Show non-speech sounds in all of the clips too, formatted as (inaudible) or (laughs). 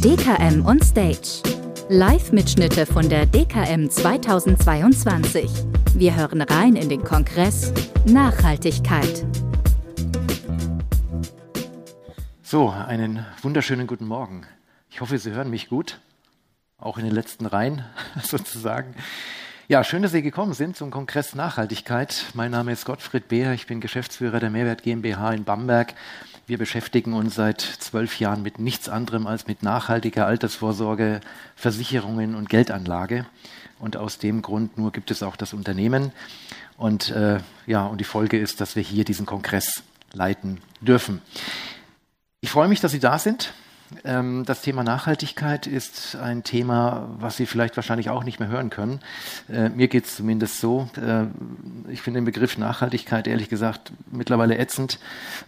DKM on Stage. Live-Mitschnitte von der DKM 2022. Wir hören rein in den Kongress Nachhaltigkeit. So, einen wunderschönen guten Morgen. Ich hoffe, Sie hören mich gut, auch in den letzten Reihen (laughs) sozusagen. Ja, schön, dass Sie gekommen sind zum Kongress Nachhaltigkeit. Mein Name ist Gottfried Beer, ich bin Geschäftsführer der Mehrwert GmbH in Bamberg. Wir beschäftigen uns seit zwölf Jahren mit nichts anderem als mit nachhaltiger Altersvorsorge, Versicherungen und Geldanlage. Und aus dem Grund nur gibt es auch das Unternehmen. Und äh, ja, und die Folge ist, dass wir hier diesen Kongress leiten dürfen. Ich freue mich, dass Sie da sind. Ähm, das Thema Nachhaltigkeit ist ein Thema, was Sie vielleicht wahrscheinlich auch nicht mehr hören können. Äh, mir geht es zumindest so. Äh, ich finde den Begriff Nachhaltigkeit ehrlich gesagt mittlerweile ätzend.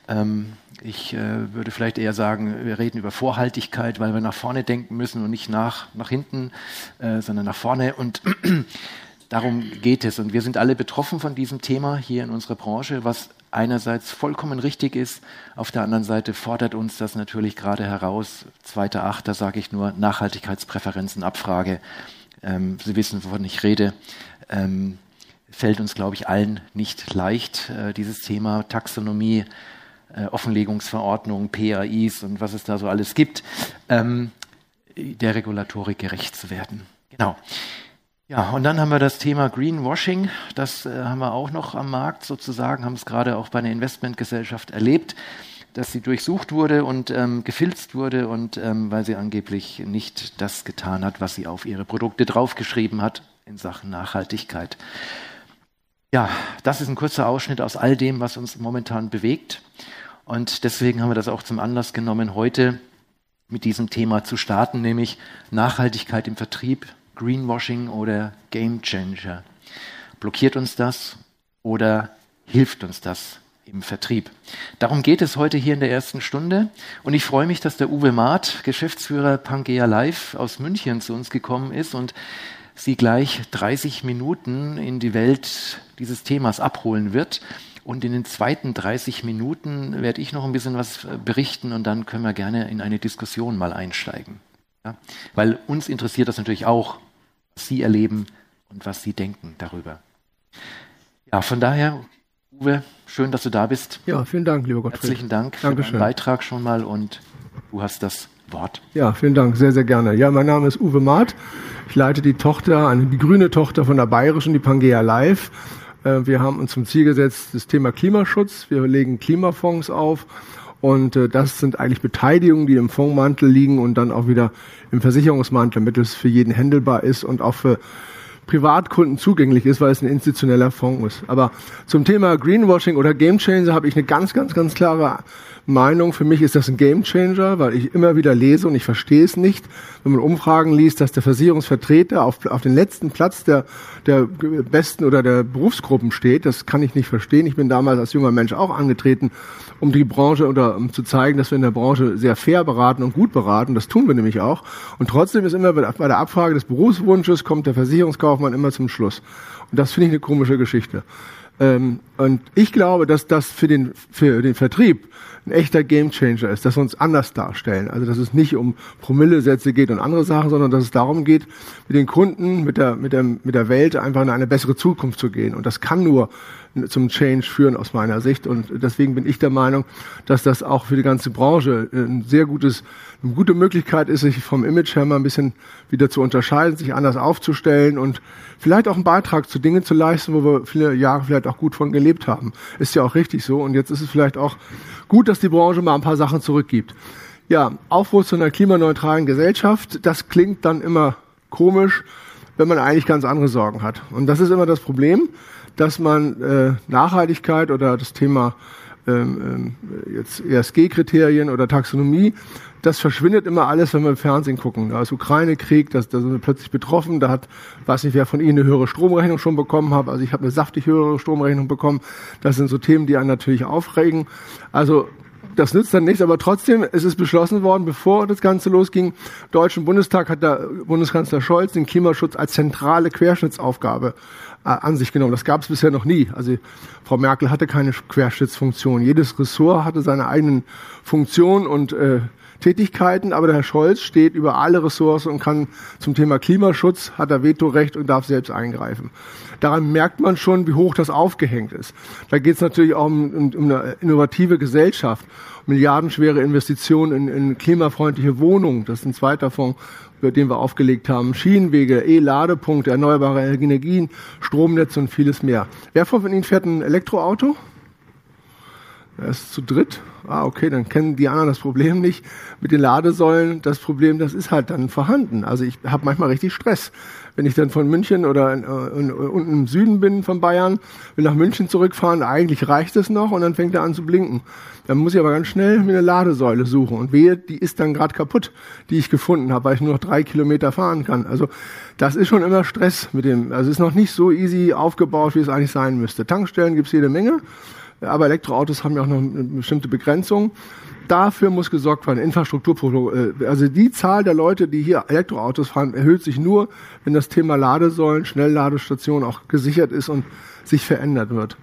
Ähm, ich äh, würde vielleicht eher sagen, wir reden über Vorhaltigkeit, weil wir nach vorne denken müssen und nicht nach, nach hinten, sondern nach vorne. Und (clears throat) darum geht es. Und wir sind alle betroffen von diesem Thema hier in unserer Branche, was einerseits vollkommen richtig ist, auf der anderen Seite fordert uns das natürlich gerade heraus. Zweiter Achter sage ich nur Nachhaltigkeitspräferenzen, Abfrage. Ähm, Sie wissen, wovon ich rede. Ähm, fällt uns, glaube ich, allen nicht leicht, äh, dieses Thema Taxonomie, äh, Offenlegungsverordnung, PAIs und was es da so alles gibt, ähm, der Regulatorik gerecht zu werden. Genau. Ja, und dann haben wir das Thema Greenwashing. Das äh, haben wir auch noch am Markt sozusagen, haben es gerade auch bei einer Investmentgesellschaft erlebt, dass sie durchsucht wurde und ähm, gefilzt wurde und ähm, weil sie angeblich nicht das getan hat, was sie auf ihre Produkte draufgeschrieben hat in Sachen Nachhaltigkeit. Ja, das ist ein kurzer Ausschnitt aus all dem, was uns momentan bewegt. Und deswegen haben wir das auch zum Anlass genommen, heute mit diesem Thema zu starten, nämlich Nachhaltigkeit im Vertrieb, Greenwashing oder Game Changer? Blockiert uns das oder hilft uns das im Vertrieb? Darum geht es heute hier in der ersten Stunde. Und ich freue mich, dass der Uwe Maat, Geschäftsführer Pangea Live aus München, zu uns gekommen ist und Sie gleich 30 Minuten in die Welt dieses Themas abholen wird. Und in den zweiten 30 Minuten werde ich noch ein bisschen was berichten und dann können wir gerne in eine Diskussion mal einsteigen. Ja? Weil uns interessiert das natürlich auch, was Sie erleben und was Sie denken darüber. Ja, von daher, Uwe, schön, dass du da bist. Ja, vielen Dank, lieber Gottfried. Herzlichen Dank für Dankeschön. deinen Beitrag schon mal und du hast das Wort. Ja, vielen Dank, sehr, sehr gerne. Ja, mein Name ist Uwe Maat. Ich leite die Tochter, eine, die grüne Tochter von der Bayerischen, die Pangea Live. Äh, wir haben uns zum Ziel gesetzt, das Thema Klimaschutz. Wir legen Klimafonds auf und äh, das sind eigentlich Beteiligungen, die im Fondsmantel liegen und dann auch wieder im Versicherungsmantel, damit es für jeden händelbar ist und auch für Privatkunden zugänglich ist, weil es ein institutioneller Fonds ist. Aber zum Thema Greenwashing oder Game Changer habe ich eine ganz, ganz, ganz klare Meinung. Für mich ist das ein Game Changer, weil ich immer wieder lese und ich verstehe es nicht, wenn man Umfragen liest, dass der Versicherungsvertreter auf, auf den letzten Platz der, der besten oder der Berufsgruppen steht. Das kann ich nicht verstehen. Ich bin damals als junger Mensch auch angetreten, um die Branche oder um zu zeigen, dass wir in der Branche sehr fair beraten und gut beraten. Das tun wir nämlich auch. Und trotzdem ist immer bei der Abfrage des Berufswunsches kommt der Versicherungskaufmann immer zum Schluss. Und das finde ich eine komische Geschichte. Ähm, und ich glaube, dass das für den, für den Vertrieb ein echter Gamechanger ist, dass wir uns anders darstellen. Also dass es nicht um Promillesätze geht und andere Sachen, sondern dass es darum geht, mit den Kunden, mit der, mit der, mit der Welt einfach in eine bessere Zukunft zu gehen. Und das kann nur zum Change führen aus meiner Sicht. Und deswegen bin ich der Meinung, dass das auch für die ganze Branche ein sehr gutes, eine gute Möglichkeit ist, sich vom Image her mal ein bisschen wieder zu unterscheiden, sich anders aufzustellen und vielleicht auch einen Beitrag zu Dingen zu leisten, wo wir viele Jahre vielleicht auch gut von gelebt haben. Ist ja auch richtig so. Und jetzt ist es vielleicht auch gut, dass die Branche mal ein paar Sachen zurückgibt. Ja, Aufbruch zu einer klimaneutralen Gesellschaft, das klingt dann immer komisch, wenn man eigentlich ganz andere Sorgen hat. Und das ist immer das Problem dass man äh, Nachhaltigkeit oder das Thema ähm, ähm jetzt ESG-Kriterien oder Taxonomie, das verschwindet immer alles, wenn wir im Fernsehen gucken. Da ist Ukraine-Krieg, da, da sind wir plötzlich betroffen, da hat, weiß nicht, wer von Ihnen eine höhere Stromrechnung schon bekommen hat, also ich habe eine saftig höhere Stromrechnung bekommen. Das sind so Themen, die einen natürlich aufregen. Also das nützt dann nichts, aber trotzdem, es ist beschlossen worden, bevor das Ganze losging, Deutschen Bundestag hat der Bundeskanzler Scholz den Klimaschutz als zentrale Querschnittsaufgabe äh, an sich genommen. Das gab es bisher noch nie. Also Frau Merkel hatte keine Querschnittsfunktion. Jedes Ressort hatte seine eigenen Funktionen und äh, Tätigkeiten, aber der Herr Scholz steht über alle Ressourcen und kann zum Thema Klimaschutz, hat er Vetorecht und darf selbst eingreifen. Daran merkt man schon, wie hoch das aufgehängt ist. Da geht es natürlich auch um, um, um, eine innovative Gesellschaft, milliardenschwere Investitionen in, in klimafreundliche Wohnungen. Das ist ein zweiter Fonds, über den wir aufgelegt haben. Schienenwege, E-Ladepunkte, erneuerbare Energien, Stromnetze und vieles mehr. Wer von Ihnen fährt ein Elektroauto? Er ist zu dritt. Ah, okay, dann kennen die anderen das Problem nicht. Mit den Ladesäulen, das Problem, das ist halt dann vorhanden. Also ich habe manchmal richtig Stress. Wenn ich dann von München oder in, in, unten im Süden bin von Bayern, will nach München zurückfahren, eigentlich reicht es noch und dann fängt er an zu blinken. Dann muss ich aber ganz schnell mir eine Ladesäule suchen. Und wehe, die ist dann gerade kaputt, die ich gefunden habe, weil ich nur noch drei Kilometer fahren kann. Also das ist schon immer Stress mit dem. Also es ist noch nicht so easy aufgebaut, wie es eigentlich sein müsste. Tankstellen gibt's jede Menge aber Elektroautos haben ja auch noch eine bestimmte Begrenzung. Dafür muss gesorgt werden, Infrastruktur. Äh, also die Zahl der Leute, die hier Elektroautos fahren, erhöht sich nur, wenn das Thema Ladesäulen, Schnellladestationen auch gesichert ist und sich verändert wird.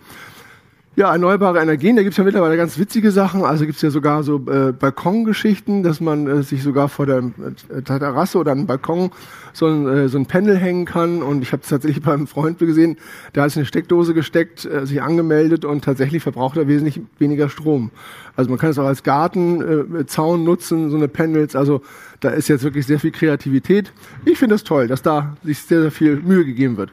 Ja, erneuerbare Energien, da gibt's ja mittlerweile ganz witzige Sachen. Also gibt's ja sogar so äh, Balkongeschichten, dass man äh, sich sogar vor der äh, Terrasse oder einem Balkon so ein, äh, so ein Panel hängen kann. Und ich habe es tatsächlich (laughs) beim Freund gesehen, der hat eine Steckdose gesteckt, äh, sich angemeldet und tatsächlich verbraucht er wesentlich weniger Strom. Also man kann es auch als Gartenzaun äh, nutzen, so eine Panels. Also da ist jetzt wirklich sehr viel Kreativität. Ich finde das toll, dass da sich sehr, sehr viel Mühe gegeben wird.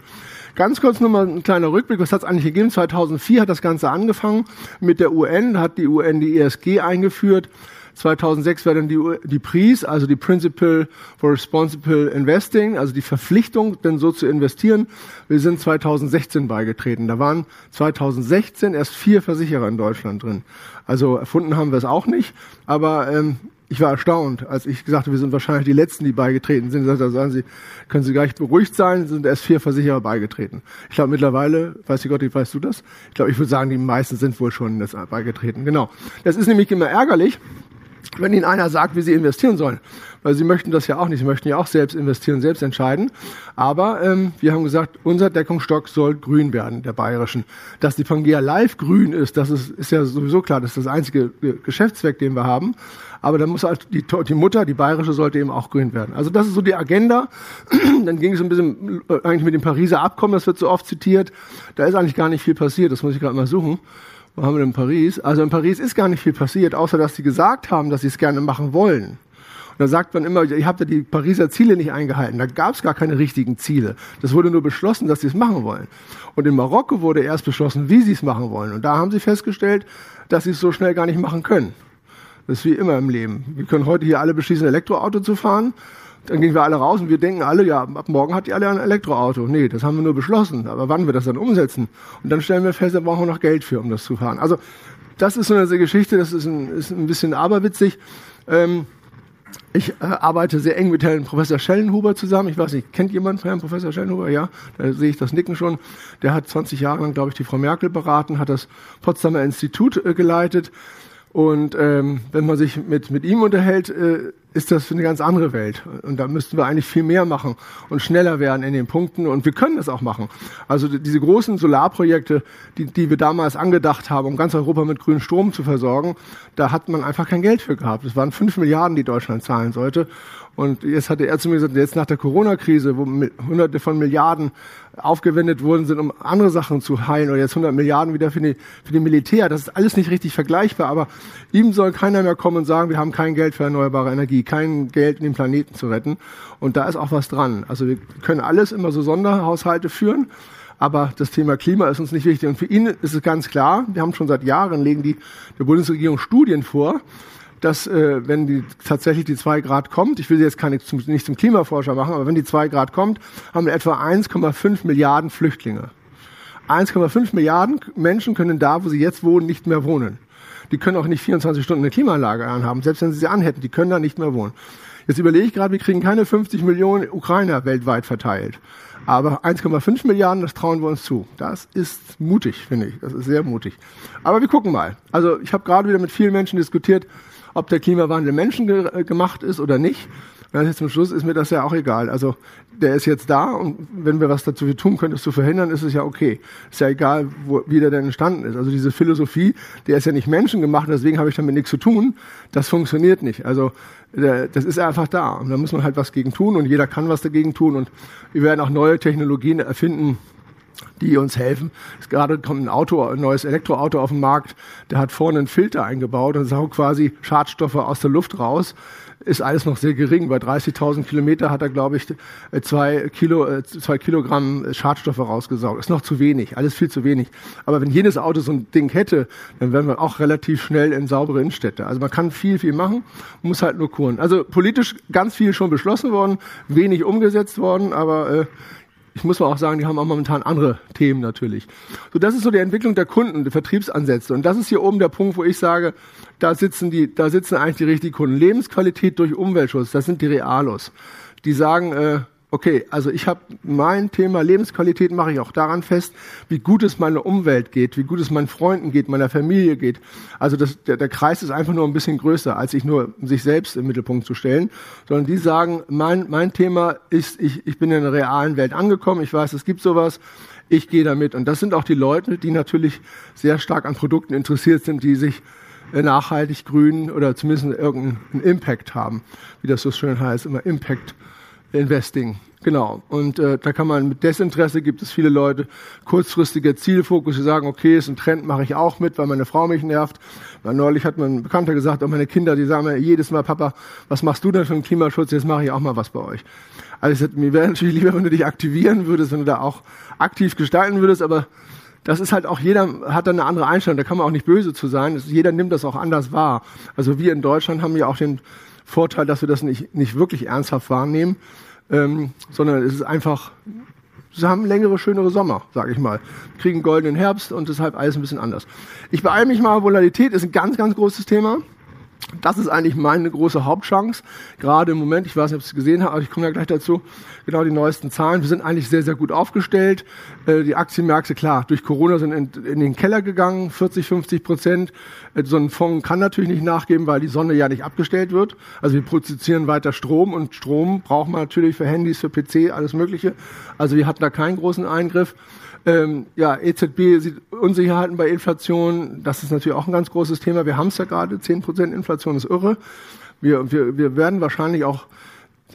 Ganz kurz nur mal ein kleiner Rückblick. Was hat es eigentlich gegeben? 2004 hat das Ganze angefangen mit der UN, hat die UN die ESG eingeführt. 2006 war dann die, die PRIS, also die Principle for Responsible Investing, also die Verpflichtung, denn so zu investieren. Wir sind 2016 beigetreten. Da waren 2016 erst vier Versicherer in Deutschland drin. Also erfunden haben wir es auch nicht, aber ähm, ich war erstaunt, als ich gesagt habe, wir sind wahrscheinlich die Letzten, die beigetreten sind. Da sagen Sie, können Sie gar nicht beruhigt sein, sind erst vier Versicherer beigetreten. Ich glaube mittlerweile, weiß ich Gott, weißt du das? Ich glaube, ich würde sagen, die meisten sind wohl schon das beigetreten. Genau. Das ist nämlich immer ärgerlich, wenn Ihnen einer sagt, wie Sie investieren sollen. Weil Sie möchten das ja auch nicht. Sie möchten ja auch selbst investieren, selbst entscheiden. Aber ähm, wir haben gesagt, unser Deckungsstock soll grün werden, der bayerischen. Dass die Pangea Live grün ist, das ist, ist ja sowieso klar. Das ist das einzige Geschäftszweck, den wir haben. Aber dann muss halt die, die Mutter, die bayerische, sollte eben auch grün werden. Also das ist so die Agenda. (clears throat) dann ging es ein bisschen äh, eigentlich mit dem Pariser Abkommen, das wird so oft zitiert. Da ist eigentlich gar nicht viel passiert. Das muss ich gerade mal suchen. Wo haben wir denn Paris? Also in Paris ist gar nicht viel passiert, außer dass sie gesagt haben, dass sie es gerne machen wollen. Und da sagt man immer, ihr habt ja die Pariser Ziele nicht eingehalten. Da gab es gar keine richtigen Ziele. Das wurde nur beschlossen, dass sie es machen wollen. Und in Marokko wurde erst beschlossen, wie sie es machen wollen. Und da haben sie festgestellt, dass sie es so schnell gar nicht machen können. Das ist wie immer im Leben. Wir können heute hier alle beschließen, Elektroauto zu fahren. Dann gehen wir alle raus und wir denken alle, ja, ab morgen hat ihr alle ein Elektroauto. Nee, das haben wir nur beschlossen. Aber wann wir das dann umsetzen? Und dann stellen wir fest, da brauchen wir noch Geld für, um das zu fahren. Also, das ist so eine Geschichte, das ist ein, ist ein bisschen aberwitzig. Ähm, ich äh, arbeite sehr eng mit Herrn Professor Schellenhuber zusammen. Ich weiß nicht, kennt jemand Herrn Professor Schellenhuber? Ja, da sehe ich das Nicken schon. Der hat 20 Jahre lang, glaube ich, die Frau Merkel beraten, hat das Potsdamer Institut äh, geleitet. Und ähm, wenn man sich mit, mit ihm unterhält, äh, ist das eine ganz andere Welt. Und da müssten wir eigentlich viel mehr machen und schneller werden in den Punkten. Und wir können das auch machen. Also diese großen Solarprojekte, die, die wir damals angedacht haben, um ganz Europa mit grünem Strom zu versorgen, da hat man einfach kein Geld für gehabt. Es waren fünf Milliarden, die Deutschland zahlen sollte. Und jetzt hatte er zu mir gesagt, jetzt nach der Corona-Krise, wo hunderte von Milliarden aufgewendet worden sind, um andere Sachen zu heilen, oder jetzt 100 Milliarden wieder für die, für die Militär, das ist alles nicht richtig vergleichbar, aber ihm soll keiner mehr kommen und sagen, wir haben kein Geld für erneuerbare Energie, kein Geld, um den Planeten zu retten. Und da ist auch was dran. Also wir können alles immer so Sonderhaushalte führen, aber das Thema Klima ist uns nicht wichtig. Und für ihn ist es ganz klar, wir haben schon seit Jahren, legen die der Bundesregierung Studien vor, dass äh, wenn die tatsächlich die zwei Grad kommt, ich will sie jetzt keine, zum, nicht zum Klimaforscher machen, aber wenn die zwei Grad kommt, haben wir etwa 1,5 Milliarden Flüchtlinge. 1,5 Milliarden Menschen können da, wo sie jetzt wohnen, nicht mehr wohnen. Die können auch nicht 24 Stunden eine Klimaanlage anhaben, selbst wenn sie sie anhätten, die können da nicht mehr wohnen. Jetzt überlege ich gerade, wir kriegen keine 50 Millionen Ukrainer weltweit verteilt. Aber 1,5 Milliarden, das trauen wir uns zu. Das ist mutig, finde ich. Das ist sehr mutig. Aber wir gucken mal. Also ich habe gerade wieder mit vielen Menschen diskutiert, ob der Klimawandel menschengemacht ist oder nicht. Jetzt zum Schluss ist mir das ja auch egal. Also der ist jetzt da und wenn wir was dazu tun können, das zu verhindern, ist es ja okay. Ist ja egal, wo, wie der denn entstanden ist. Also diese Philosophie, der ist ja nicht menschengemacht, deswegen habe ich damit nichts zu tun. Das funktioniert nicht. Also das ist einfach da. Und da muss man halt was gegen tun und jeder kann was dagegen tun. Und wir werden auch neue Technologien erfinden, die uns helfen. Gerade kommt ein Auto, ein neues Elektroauto auf den Markt, der hat vorne einen Filter eingebaut und saugt quasi Schadstoffe aus der Luft raus ist alles noch sehr gering. Bei 30.000 Kilometer hat er, glaube ich, zwei, Kilo, äh, zwei Kilogramm Schadstoffe rausgesaugt. Ist noch zu wenig, alles viel zu wenig. Aber wenn jedes Auto so ein Ding hätte, dann wären wir auch relativ schnell in saubere Innenstädte. Also man kann viel, viel machen, muss halt nur kuren. Also politisch ganz viel schon beschlossen worden, wenig umgesetzt worden, aber äh, ich muss mal auch sagen, die haben auch momentan andere Themen natürlich. So, das ist so die Entwicklung der Kunden, der Vertriebsansätze. Und das ist hier oben der Punkt, wo ich sage, da sitzen die, da sitzen eigentlich die richtigen Kunden. Lebensqualität durch Umweltschutz, das sind die Realos. Die sagen, äh, okay, also ich habe mein Thema Lebensqualität mache ich auch daran fest, wie gut es meiner Umwelt geht, wie gut es meinen Freunden geht, meiner Familie geht. Also das, der, der Kreis ist einfach nur ein bisschen größer, als sich nur sich selbst im Mittelpunkt zu stellen, sondern die sagen, mein, mein Thema ist, ich, ich bin in der realen Welt angekommen, ich weiß, es gibt sowas, ich gehe damit. Und das sind auch die Leute, die natürlich sehr stark an Produkten interessiert sind, die sich äh, nachhaltig grün oder zumindest irgendeinen Impact haben, wie das so schön heißt, immer Impact Investing. Genau. Und äh, da kann man mit Desinteresse gibt es viele Leute, kurzfristiger Zielfokus, die sagen, okay, ist ein Trend, mache ich auch mit, weil meine Frau mich nervt. Weil neulich hat mein Bekannter gesagt, auch meine Kinder, die sagen mir jedes Mal, Papa, was machst du denn für den Klimaschutz? Jetzt mache ich auch mal was bei euch. Also mir wäre natürlich lieber, wenn du dich aktivieren würdest, wenn du da auch aktiv gestalten würdest, aber das ist halt auch jeder hat da eine andere Einstellung, da kann man auch nicht böse zu sein. Jeder nimmt das auch anders wahr. Also wir in Deutschland haben ja auch den Vorteil, dass wir das nicht, nicht wirklich ernsthaft wahrnehmen, ähm, sondern es ist einfach, sie haben längere, schönere Sommer, sage ich mal, kriegen goldenen Herbst und deshalb alles ein bisschen anders. Ich beeile mich mal, Volatilität ist ein ganz, ganz großes Thema das ist eigentlich meine große Hauptchance. Gerade im Moment, ich weiß nicht, ob Sie es gesehen haben, aber ich komme ja gleich dazu, genau die neuesten Zahlen. Wir sind eigentlich sehr, sehr gut aufgestellt. Äh, die Aktienmärkte, klar, durch Corona sind in, den Keller gegangen, 40, 50 Prozent. Äh, so ein Fonds kann natürlich nicht nachgeben, weil die Sonne ja nicht abgestellt wird. Also wir produzieren weiter Strom und Strom braucht man natürlich für Handys, für PC, alles Mögliche. Also wir hatten da keinen großen Eingriff. Ähm, ja, EZB sieht Unsicherheiten bei Inflation. Das ist natürlich auch ein ganz großes Thema. Wir haben es ja gerade, 10% Inflation ist irre. Wir, wir, wir werden wahrscheinlich auch,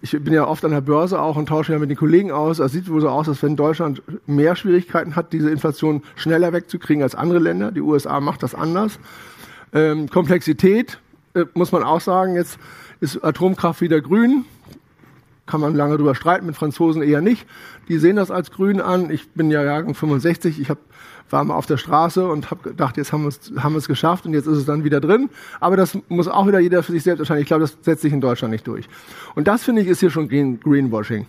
ich bin ja oft an der Börse auch und tausche ja mit den Kollegen aus. Es sieht wohl so aus, als wenn Deutschland mehr Schwierigkeiten hat, diese Inflation schneller wegzukriegen als andere Länder. Die USA macht das anders. Ähm, Komplexität, äh, muss man auch sagen, jetzt ist Atomkraft wieder grün kann man lange drüber streiten, mit Franzosen eher nicht. Die sehen das als grün an. Ich bin ja Jahrgang 65, ich hab, war mal auf der Straße und habe gedacht, jetzt haben wir es haben wir es geschafft und jetzt ist es dann wieder drin. Aber das muss auch wieder jeder für sich selbst entscheiden. Ich glaube, das setzt sich in Deutschland nicht durch. Und das finde ich ist hier schon Green, Greenwashing.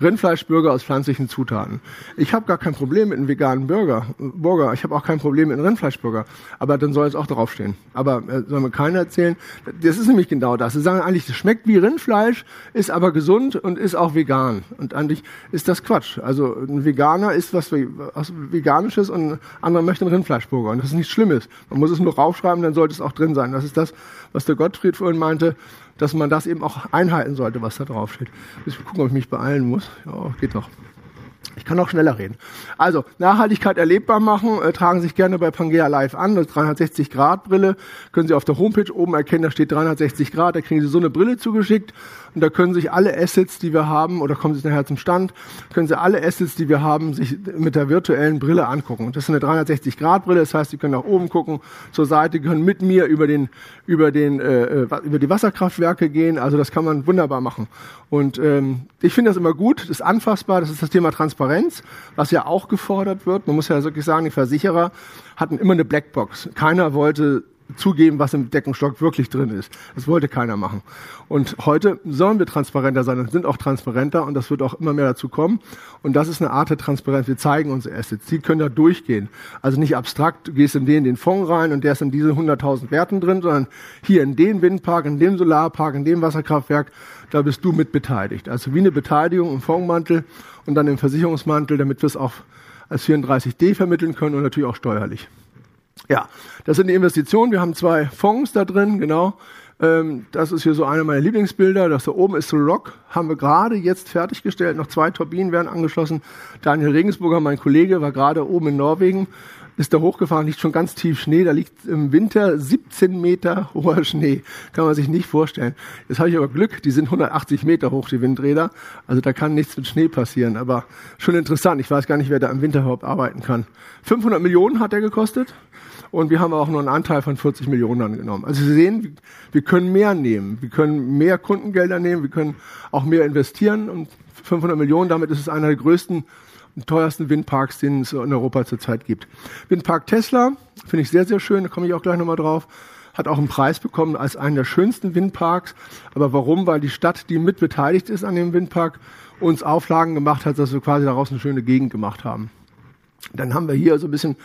Rindfleischburger aus pflanzlichen Zutaten. Ich habe gar kein Problem mit einem veganen Burger. Burger. Ich habe auch kein Problem mit einem Rindfleischburger. Aber dann soll es auch draufstehen. Aber äh, soll mir keiner erzählen. Das ist nämlich genau das. Sie sagen eigentlich, es schmeckt wie Rindfleisch, ist aber gesund und ist auch vegan. Und eigentlich ist das Quatsch. Also ein Veganer isst was, was Veganisches und ein anderer möchte einen Rindfleischburger. Und das ist nichts Schlimmes. Man muss es nur raufschreiben, dann sollte es auch drin sein. Das ist das, was der Gottfried vorhin meinte dass man das eben auch einhalten sollte, was da draufsteht. Ich gucken, ob ich mich beeilen muss. Ja, geht noch. Ich kann auch schneller reden. Also, Nachhaltigkeit erlebbar machen, äh, tragen sich gerne bei Pangea Live an, das 360-Grad-Brille, können Sie auf der Homepage oben erkennen, da steht 360 Grad, da kriegen Sie so eine Brille zugeschickt und da können sich alle Assets, die wir haben, oder kommen Sie nachher zum Stand, können Sie alle Assets, die wir haben, sich mit der virtuellen Brille angucken. Und das ist eine 360-Grad-Brille, das heißt, Sie können nach oben gucken, zur Seite, können mit mir über den, über den, äh, äh über die Wasserkraftwerke gehen. Also das kann man wunderbar machen. Und ähm, ich finde das immer gut, das ist anfassbar, das ist das Thema Transparenz, was ja auch gefordert wird. Man muss ja wirklich sagen, die Versicherer hatten immer eine Blackbox. Keiner wollte zugeben, was im Deckenstock wirklich drin ist. Das wollte keiner machen. Und heute sollen wir transparenter sein und sind auch transparenter und das wird auch immer mehr dazu kommen. Und das ist eine Art der Transparenz. Wir zeigen unsere Assets. Die können da durchgehen. Also nicht abstrakt, du gehst in den, den Fonds rein und der ist in diese 100.000 Werten drin, sondern hier in den Windpark, in dem Solarpark, in dem Wasserkraftwerk, da bist du mit beteiligt. Also wie eine Beteiligung im Fondsmantel und dann im Versicherungsmantel, damit wir es auch als 34D vermitteln können und natürlich auch steuerlich. Ja, das sind die Investitionen. Wir haben zwei Fonds da drin, genau. Ähm, das ist hier so einer meiner Lieblingsbilder. Das da oben ist The Rock. Haben wir gerade jetzt fertiggestellt. Noch zwei Turbinen werden angeschlossen. Daniel Regensburger, mein Kollege, war gerade oben in Norwegen ist da hochgefahren, liegt schon ganz tief Schnee. Da liegt im Winter 17 Meter hoher Schnee. Kann man sich nicht vorstellen. Jetzt habe ich aber Glück, die sind 180 Meter hoch, die Windräder. Also da kann nichts mit Schnee passieren. Aber schon interessant. Ich weiß gar nicht, wer da im Winter überhaupt arbeiten kann. 500 Millionen hat er gekostet. Und wir haben auch nur einen Anteil von 40 Millionen angenommen. Also Sie sehen, wir können mehr nehmen. Wir können mehr Kundengelder nehmen. Wir können auch mehr investieren. Und 500 Millionen, damit ist es einer der größten teuersten Windparks, den es in Europa zurzeit gibt. Windpark Tesla finde ich sehr, sehr schön, da komme ich auch gleich nochmal drauf. Hat auch einen Preis bekommen als einen der schönsten Windparks. Aber warum? Weil die Stadt, die mit beteiligt ist an dem Windpark, uns Auflagen gemacht hat, dass wir quasi daraus eine schöne Gegend gemacht haben. Dann haben wir hier so ein bisschen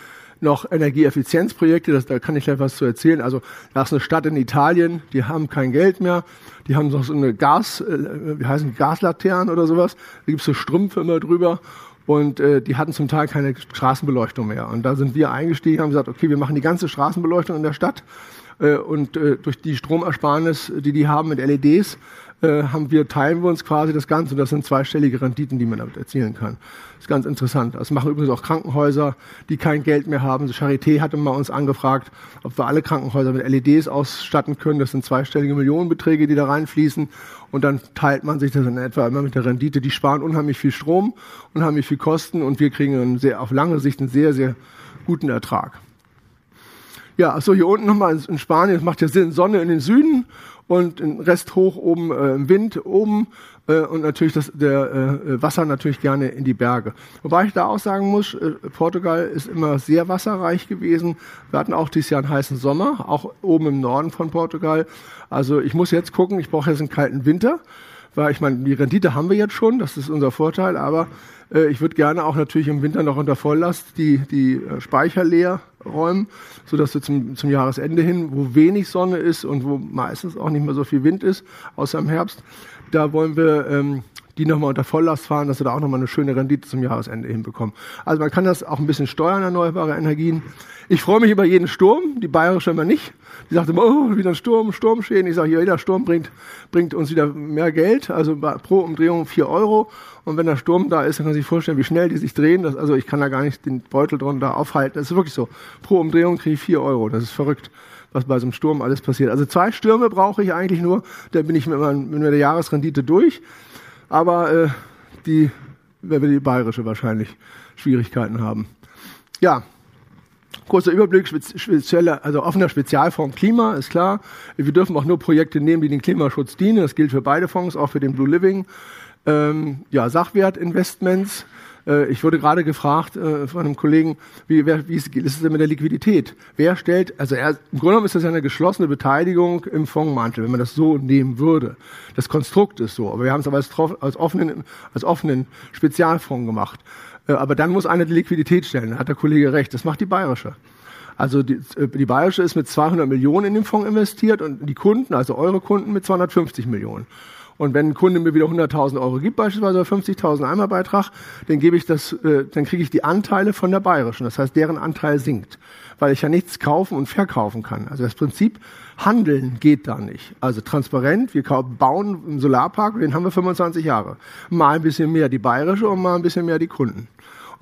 noch Energieeffizienzprojekte, das, da kann ich gleich was zu erzählen. Also da ist eine Stadt in Italien, die haben kein Geld mehr, die haben noch so eine Gas, äh, wie heißen Gaslaternen oder sowas, da gibt's so Strümpfe immer drüber und äh, die hatten zum Teil keine Straßenbeleuchtung mehr. Und da sind wir eingestiegen, haben gesagt, okay, wir machen die ganze Straßenbeleuchtung in der Stadt äh, und äh, durch die Stromersparnis, die die haben mit LEDs, äh, haben wir, teilen wir uns quasi das Ganze und das sind zweistellige Renditen, die man damit erzielen kann. Das ist ganz interessant. Das machen übrigens auch Krankenhäuser, die kein Geld mehr haben. Die Charité hatte mal uns angefragt, ob wir alle Krankenhäuser mit LEDs ausstatten können. Das sind zweistellige Millionenbeträge, die da reinfließen. Und dann teilt man sich das in etwa immer mit der Rendite. Die sparen unheimlich viel Strom, unheimlich viel Kosten und wir kriegen sehr, auf lange Sicht einen sehr, sehr guten Ertrag. Ja, also hier unten nochmal in Spanien, es macht ja Sinn, Sonne in den Süden und den Rest hoch oben äh, im Wind oben äh, und natürlich das der äh, Wasser natürlich gerne in die Berge. Wobei ich da auch sagen muss, äh, Portugal ist immer sehr wasserreich gewesen. Wir hatten auch dieses Jahr einen heißen Sommer, auch oben im Norden von Portugal. Also ich muss jetzt gucken, ich brauche jetzt einen kalten Winter, weil ich meine, die Rendite haben wir jetzt schon, das ist unser Vorteil, aber äh, ich würde gerne auch natürlich im Winter noch unter Volllast die, die äh, Speicher leer räumen, sodass wir zum, zum Jahresende hin, wo wenig Sonne ist und wo meistens auch nicht mehr so viel Wind ist, außer im Herbst, da wollen wir ähm, die nochmal unter Volllast fahren, dass wir da auch nochmal eine schöne Rendite zum Jahresende hinbekommen. Also man kann das auch ein bisschen steuern, erneuerbare Energien. Ich freue mich über jeden Sturm, die bayerische immer nicht. Die sagt immer, oh, wieder ein Sturm, Sturmschäden. Ich sage, jeder Sturm bringt, bringt uns wieder mehr Geld, also pro Umdrehung vier Euro. Und wenn der Sturm da ist, dann kann man sich vorstellen, wie schnell die sich drehen. Das, also ich kann da gar nicht den Beutel drunter aufhalten. Das ist wirklich so. Pro Umdrehung kriege ich vier Euro. Das ist verrückt, was bei so einem Sturm alles passiert. Also zwei Stürme brauche ich eigentlich nur. Da bin ich mit, mit der Jahresrendite durch. Aber äh, die werden wir die bayerische wahrscheinlich Schwierigkeiten haben. Ja, Kurzer Überblick, spezielle, also offener Spezialfonds Klima, ist klar. Wir dürfen auch nur Projekte nehmen, die dem Klimaschutz dienen. Das gilt für beide Fonds, auch für den Blue Living. Ähm, ja, Sachwertinvestments. Äh, ich wurde gerade gefragt äh, von einem Kollegen, wie, wer, wie ist, es denn mit der Liquidität? Wer stellt, also er, im Grunde genommen ist das ja eine geschlossene Beteiligung im Fondsmantel, wenn man das so nehmen würde. Das Konstrukt ist so, aber wir haben es aber als, als, offenen, als offenen Spezialfonds gemacht. Äh, aber dann muss einer die Liquidität stellen. Da hat der Kollege recht. Das macht die Bayerische. Also die, die Bayerische ist mit 200 Millionen in den Fonds investiert und die Kunden, also eure Kunden, mit 250 Millionen. Und wenn ein Kunde mir wieder 100.000 Euro gibt, beispielsweise 50.000 Einmalbeitrag, dann gebe ich das, äh, dann kriege ich die Anteile von der Bayerischen. Das heißt, deren Anteil sinkt, weil ich ja nichts kaufen und verkaufen kann. Also das Prinzip Handeln geht da nicht. Also transparent, wir bauen einen Solarpark, den haben wir 25 Jahre. Mal ein bisschen mehr die Bayerische und mal ein bisschen mehr die Kunden.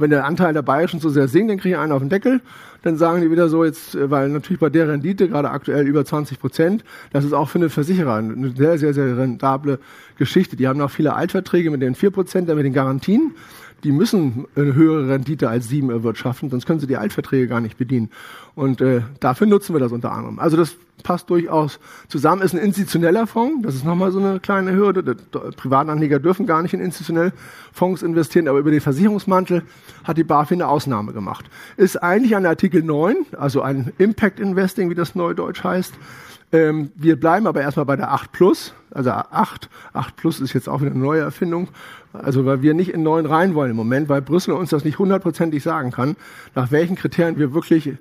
Wenn der Anteil der Bayerischen zu sehr sinkt, dann kriege ich einen auf den Deckel. Dann sagen die wieder so jetzt, äh, weil natürlich bei der Rendite gerade aktuell über 20 Prozent, das ist auch für eine Versicherer eine sehr, sehr, sehr rentable Geschichte. Die haben noch viele Altverträge mit den 4 Prozent, mit den Garantien. Die müssen eine höhere Rendite als sieben erwirtschaften, sonst können sie die Altverträge gar nicht bedienen. Und äh, dafür nutzen wir das unter anderem. Also das passt durchaus zusammen. Ist ein institutioneller Fonds, das ist nochmal so eine kleine Hürde. Privatanleger dürfen gar nicht in institutionelle Fonds investieren, aber über den Versicherungsmantel hat die BaFin eine Ausnahme gemacht. Ist eigentlich ein Artikel 9, also ein Impact Investing, wie das neudeutsch heißt. Ähm, wir bleiben aber erstmal bei der 8 Plus, also 8. 8 Plus ist jetzt auch wieder eine neue Erfindung. Also weil wir nicht in neun rein wollen im Moment, weil Brüssel uns das nicht hundertprozentig sagen kann, nach welchen Kriterien wir wirklich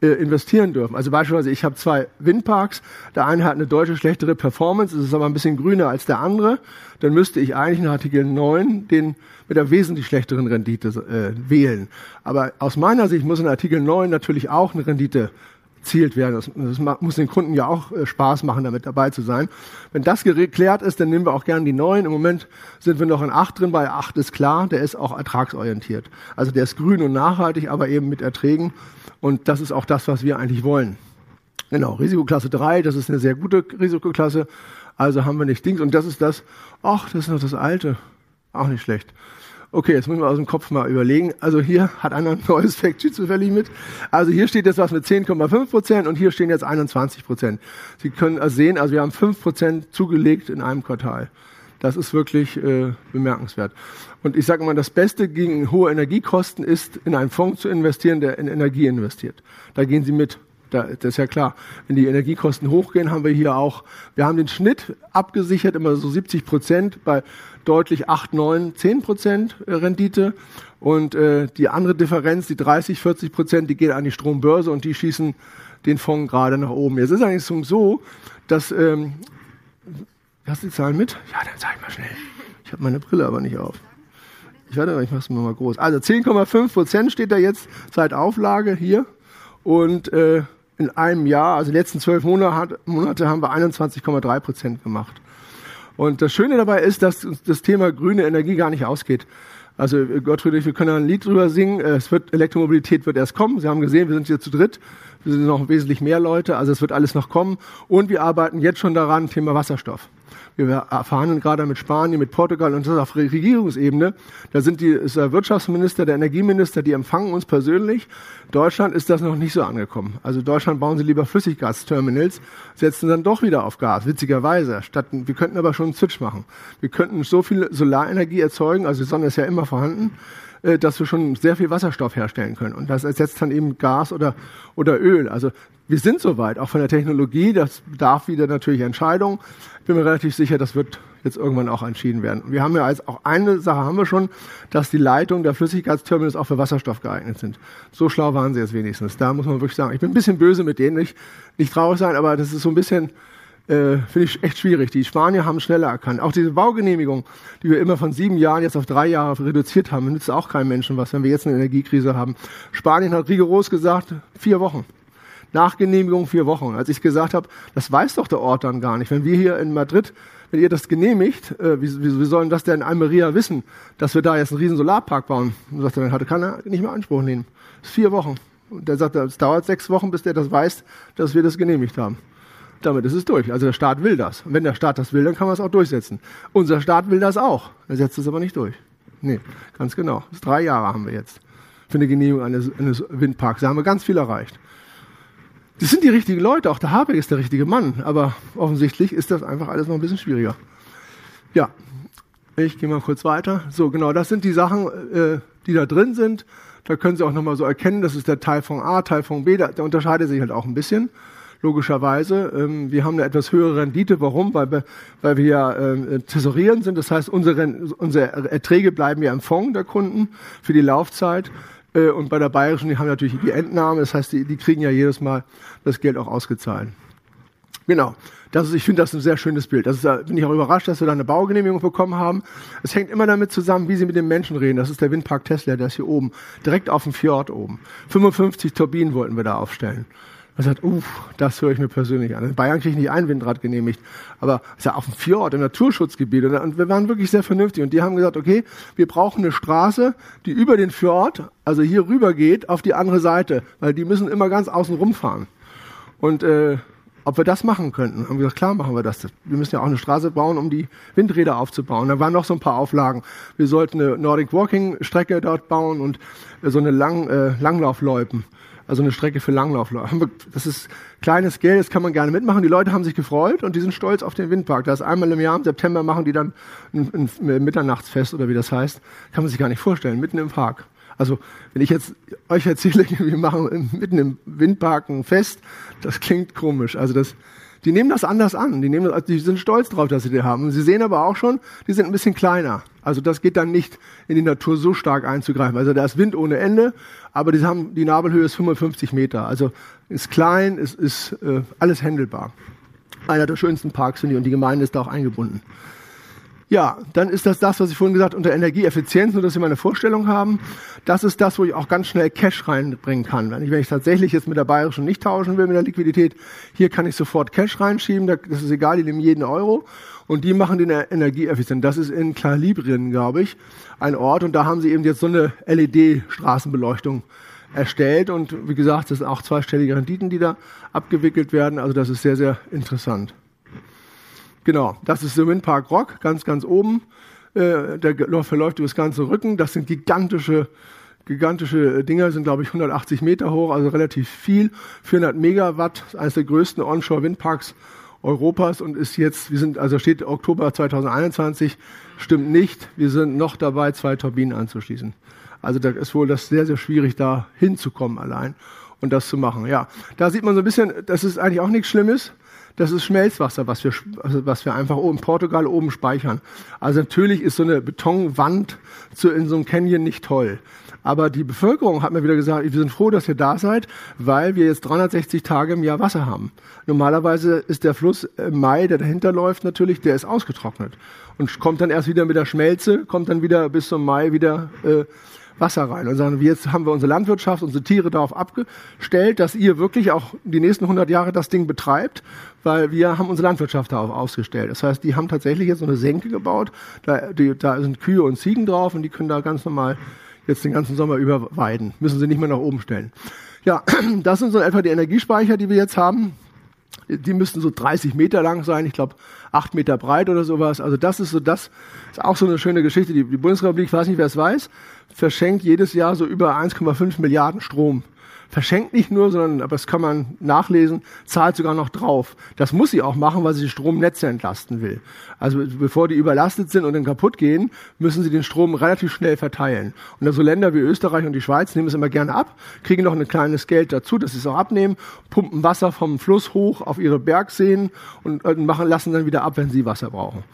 äh, investieren dürfen. Also beispielsweise, ich habe zwei Windparks, der eine hat eine deutsche schlechtere Performance, ist aber ein bisschen grüner als der andere, dann müsste ich eigentlich in Artikel 9 den mit der wesentlich schlechteren Rendite äh, wählen. Aber aus meiner Sicht muss in Artikel 9 natürlich auch eine Rendite erzielt werden. Das, das, muss den Kunden ja auch äh, Spaß machen, damit dabei zu sein. Wenn das geklärt ist, dann nehmen wir auch gerne die neuen. Im Moment sind wir noch in acht drin. Bei acht ist klar, der ist auch ertragsorientiert. Also der ist grün und nachhaltig, aber eben mit Erträgen. Und das ist auch das, was wir eigentlich wollen. Genau, Risikoklasse 3, das ist eine sehr gute Risikoklasse. Also haben wir nicht Dings. Und das ist das, ach, das ist noch das alte. Auch nicht schlecht. Okay, jetzt müssen wir aus dem Kopf mal überlegen. Also hier hat einer ein neues Factsheet zufällig mit. Also hier steht jetzt was mit 10,5 Prozent und hier stehen jetzt 21 Prozent. Sie können also sehen, also wir haben 5 Prozent zugelegt in einem Quartal. Das ist wirklich äh, bemerkenswert. Und ich sage mal, das Beste gegen hohe Energiekosten ist, in einen Fonds zu investieren, der in Energie investiert. Da gehen Sie mit. Da, das ist ja klar. Wenn die Energiekosten hochgehen, haben wir hier auch, wir haben den Schnitt abgesichert, immer so 70 Prozent bei deutlich 8, 9, 10 Prozent äh, Rendite. Und äh, die andere Differenz, die 30, 40 Prozent, die geht an die Strombörse und die schießen den Fonds gerade nach oben. Jetzt ist eigentlich so, dass, ähm, hast du die Zahlen mit? Ja, dann ich mal schnell. Ich habe meine Brille aber nicht auf. Ich werde, ich mache es mal groß. Also 10,5 Prozent steht da jetzt seit Auflage hier. Und äh, in einem Jahr, also die letzten zwölf Monate, Monate haben wir 21,3 Prozent gemacht. Und das Schöne dabei ist, dass uns das Thema grüne Energie gar nicht ausgeht. Also Gottfried, wir können ein Lied drüber singen. Es wird Elektromobilität wird erst kommen. Sie haben gesehen, wir sind hier zu dritt. Wir sind noch wesentlich mehr Leute. Also es wird alles noch kommen. Und wir arbeiten jetzt schon daran, Thema Wasserstoff. Wir verhandeln gerade mit Spanien, mit Portugal und das auf Regierungsebene. Da sind die ist der Wirtschaftsminister, der Energieminister, die empfangen uns persönlich. Deutschland ist das noch nicht so angekommen. Also Deutschland bauen sie lieber Flüssiggasterminals, setzen dann doch wieder auf Gas, witzigerweise. Statt, wir könnten aber schon einen Switch machen. Wir könnten so viel Solarenergie erzeugen, also die Sonne ist ja immer vorhanden, äh, dass wir schon sehr viel Wasserstoff herstellen können. Und das ersetzt dann eben Gas oder, oder Öl. Also wir sind soweit, auch von der Technologie. Das bedarf wieder natürlich Entscheidungen. Ich bin mir relativ sicher, das wird jetzt irgendwann auch entschieden werden. Wir haben ja als auch eine Sache haben wir schon, dass die Leitungen der Flüssigkeitsterminals auch für Wasserstoff geeignet sind. So schlau waren sie jetzt wenigstens. Da muss man wirklich sagen, ich bin ein bisschen böse mit denen, nicht, nicht traurig sein, aber das ist so ein bisschen, äh, finde ich echt schwierig. Die Spanier haben schneller erkannt. Auch diese Baugenehmigung, die wir immer von sieben Jahren jetzt auf drei Jahre reduziert haben, nützt auch keinem Menschen was, wenn wir jetzt eine Energiekrise haben. Spanien hat rigoros gesagt, vier Wochen. Nachgenehmigung vier Wochen. Als ich gesagt habe, das weiß doch der Ort dann gar nicht. Wenn wir hier in Madrid, wenn ihr das genehmigt, äh, wie, wie, wie sollen das denn in Almeria wissen, dass wir da jetzt einen riesen Solarpark bauen? Und sagt er, dann hatte keiner nicht mehr Anspruch nehmen. Das ist vier Wochen. Und der sagt, es dauert sechs Wochen, bis der das weiß, dass wir das genehmigt haben. Damit ist es durch. Also der Staat will das. Und wenn der Staat das will, dann kann man es auch durchsetzen. Unser Staat will das auch. Er setzt es aber nicht durch. Nee, ganz genau. Das drei Jahre haben wir jetzt für eine Genehmigung eines, eines Windparks. Da haben wir ganz viel erreicht. Das sind die richtigen Leute, auch der Habeck ist der richtige Mann, aber offensichtlich ist das einfach alles noch ein bisschen schwieriger. Ja, ich gehe mal kurz weiter. So, genau, das sind die Sachen, äh, die da drin sind. Da können Sie auch nochmal so erkennen, das ist der Teil von A, Teil von B, der, der unterscheidet sich halt auch ein bisschen, logischerweise. Ähm, wir haben eine etwas höhere Rendite. Warum? Weil wir, weil wir ja äh, tesorieren sind. Das heißt, unsere, unsere Erträge bleiben ja im Fonds der Kunden für die Laufzeit. Äh, und bei der Bayerischen, die haben natürlich die Entnahme, das heißt, die, die kriegen ja jedes Mal das Geld auch ausgezahlt. Genau. Das ist, ich finde das ein sehr schönes Bild. Das ist, da bin ich auch überrascht, dass wir da eine Baugenehmigung bekommen haben. Es hängt immer damit zusammen, wie sie mit den Menschen reden. Das ist der Windpark Tesla, der ist hier oben, direkt auf dem Fjord oben. 55 Turbinen wollten wir da aufstellen. Man sagt, uff, das höre ich mir persönlich an. In Bayern kriege ich nicht ein Windrad genehmigt, aber es ist ja auf dem Fjord, im Naturschutzgebiet. Und wir waren wirklich sehr vernünftig. Und die haben gesagt, okay, wir brauchen eine Straße, die über den Fjord, also hier rüber geht, auf die andere Seite, weil die müssen immer ganz außen rumfahren. Und äh, ob wir das machen könnten. Haben wir gesagt, klar machen wir das. Wir müssen ja auch eine Straße bauen, um die Windräder aufzubauen. Da waren noch so ein paar Auflagen. Wir sollten eine Nordic Walking Strecke dort bauen und so eine Lang, äh, Langlaufloipen. Also eine Strecke für Langlaufleute. Das ist kleines Geld, das kann man gerne mitmachen. Die Leute haben sich gefreut und die sind stolz auf den Windpark. Da ist einmal im Jahr, im September machen die dann ein, ein Mitternachtsfest oder wie das heißt. Kann man sich gar nicht vorstellen, mitten im Park. Also wenn ich jetzt euch erzähle, (laughs) wir machen mitten im Windpark ein Fest, das klingt komisch. Also das, die nehmen das anders an. Die, nehmen das, die sind stolz drauf, dass sie die haben. Sie sehen aber auch schon, die sind ein bisschen kleiner. Also das geht dann nicht in die Natur so stark einzugreifen. Also da ist Wind ohne Ende, aber die, haben, die Nabelhöhe ist 55 Meter. Also ist klein, ist, ist äh, alles händelbar. Einer der schönsten Parks finde ich und die Gemeinde ist da auch eingebunden. Ja, dann ist das das, was ich vorhin gesagt unter Energieeffizienz, nur dass Sie mal eine Vorstellung haben. Das ist das, wo ich auch ganz schnell Cash reinbringen kann. Wenn ich, wenn ich tatsächlich jetzt mit der Bayerischen nicht tauschen will mit der Liquidität, hier kann ich sofort Cash reinschieben, das ist egal, die nehmen jeden Euro und die machen den energieeffizient. Das ist in Klalibrien, glaube ich, ein Ort und da haben sie eben jetzt so eine LED-Straßenbeleuchtung erstellt und wie gesagt, das sind auch zweistellige Renditen, die da abgewickelt werden. Also das ist sehr, sehr interessant. Genau, das ist der Windpark Rock, ganz, ganz oben. Äh, der verläuft über das ganze Rücken. Das sind gigantische, gigantische Dinger, sind glaube ich 180 Meter hoch, also relativ viel. 400 Megawatt, eines der größten Onshore-Windparks Europas und ist jetzt, wir sind, also steht Oktober 2021, stimmt nicht. Wir sind noch dabei, zwei Turbinen anzuschließen. Also da ist wohl das sehr, sehr schwierig, da hinzukommen allein und das zu machen. Ja, da sieht man so ein bisschen, das ist eigentlich auch nichts Schlimmes. Das ist Schmelzwasser, was wir, also was wir einfach in Portugal oben speichern. Also natürlich ist so eine Betonwand zu, in so einem Canyon nicht toll. Aber die Bevölkerung hat mir wieder gesagt, wir sind froh, dass ihr da seid, weil wir jetzt 360 Tage im Jahr Wasser haben. Normalerweise ist der Fluss im Mai, der dahinter läuft natürlich, der ist ausgetrocknet. Und kommt dann erst wieder mit der Schmelze, kommt dann wieder bis zum Mai wieder äh, Wasser rein und sagen, jetzt haben wir unsere Landwirtschaft, unsere Tiere darauf abgestellt, dass ihr wirklich auch die nächsten 100 Jahre das Ding betreibt, weil wir haben unsere Landwirtschaft darauf ausgestellt. Das heißt, die haben tatsächlich jetzt so eine Senke gebaut, da, die, da sind Kühe und Ziegen drauf und die können da ganz normal jetzt den ganzen Sommer über weiden, müssen sie nicht mehr nach oben stellen. Ja, (clears throat) das sind so etwa die Energiespeicher, die wir jetzt haben. Die müssten so 30 Meter lang sein, ich glaube 8 Meter breit oder sowas. Also das ist so das, ist auch so eine schöne Geschichte. Die, die Bundesrepublik, ich weiß nicht, wer es weiß, verschenkt jedes Jahr so über 1,5 Milliarden Strom verschenkt nicht nur, sondern, aber das kann man nachlesen, zahlt sogar noch drauf. Das muss sie auch machen, weil sie die Stromnetze entlasten will. Also bevor die überlastet sind und dann kaputt gehen, müssen sie den Strom relativ schnell verteilen. Und so Länder wie Österreich und die Schweiz nehmen es immer gerne ab, kriegen noch ein kleines Geld dazu, dass sie es auch abnehmen, pumpen Wasser vom Fluss hoch auf ihre Bergseen und machen, lassen dann wieder ab, wenn sie Wasser brauchen.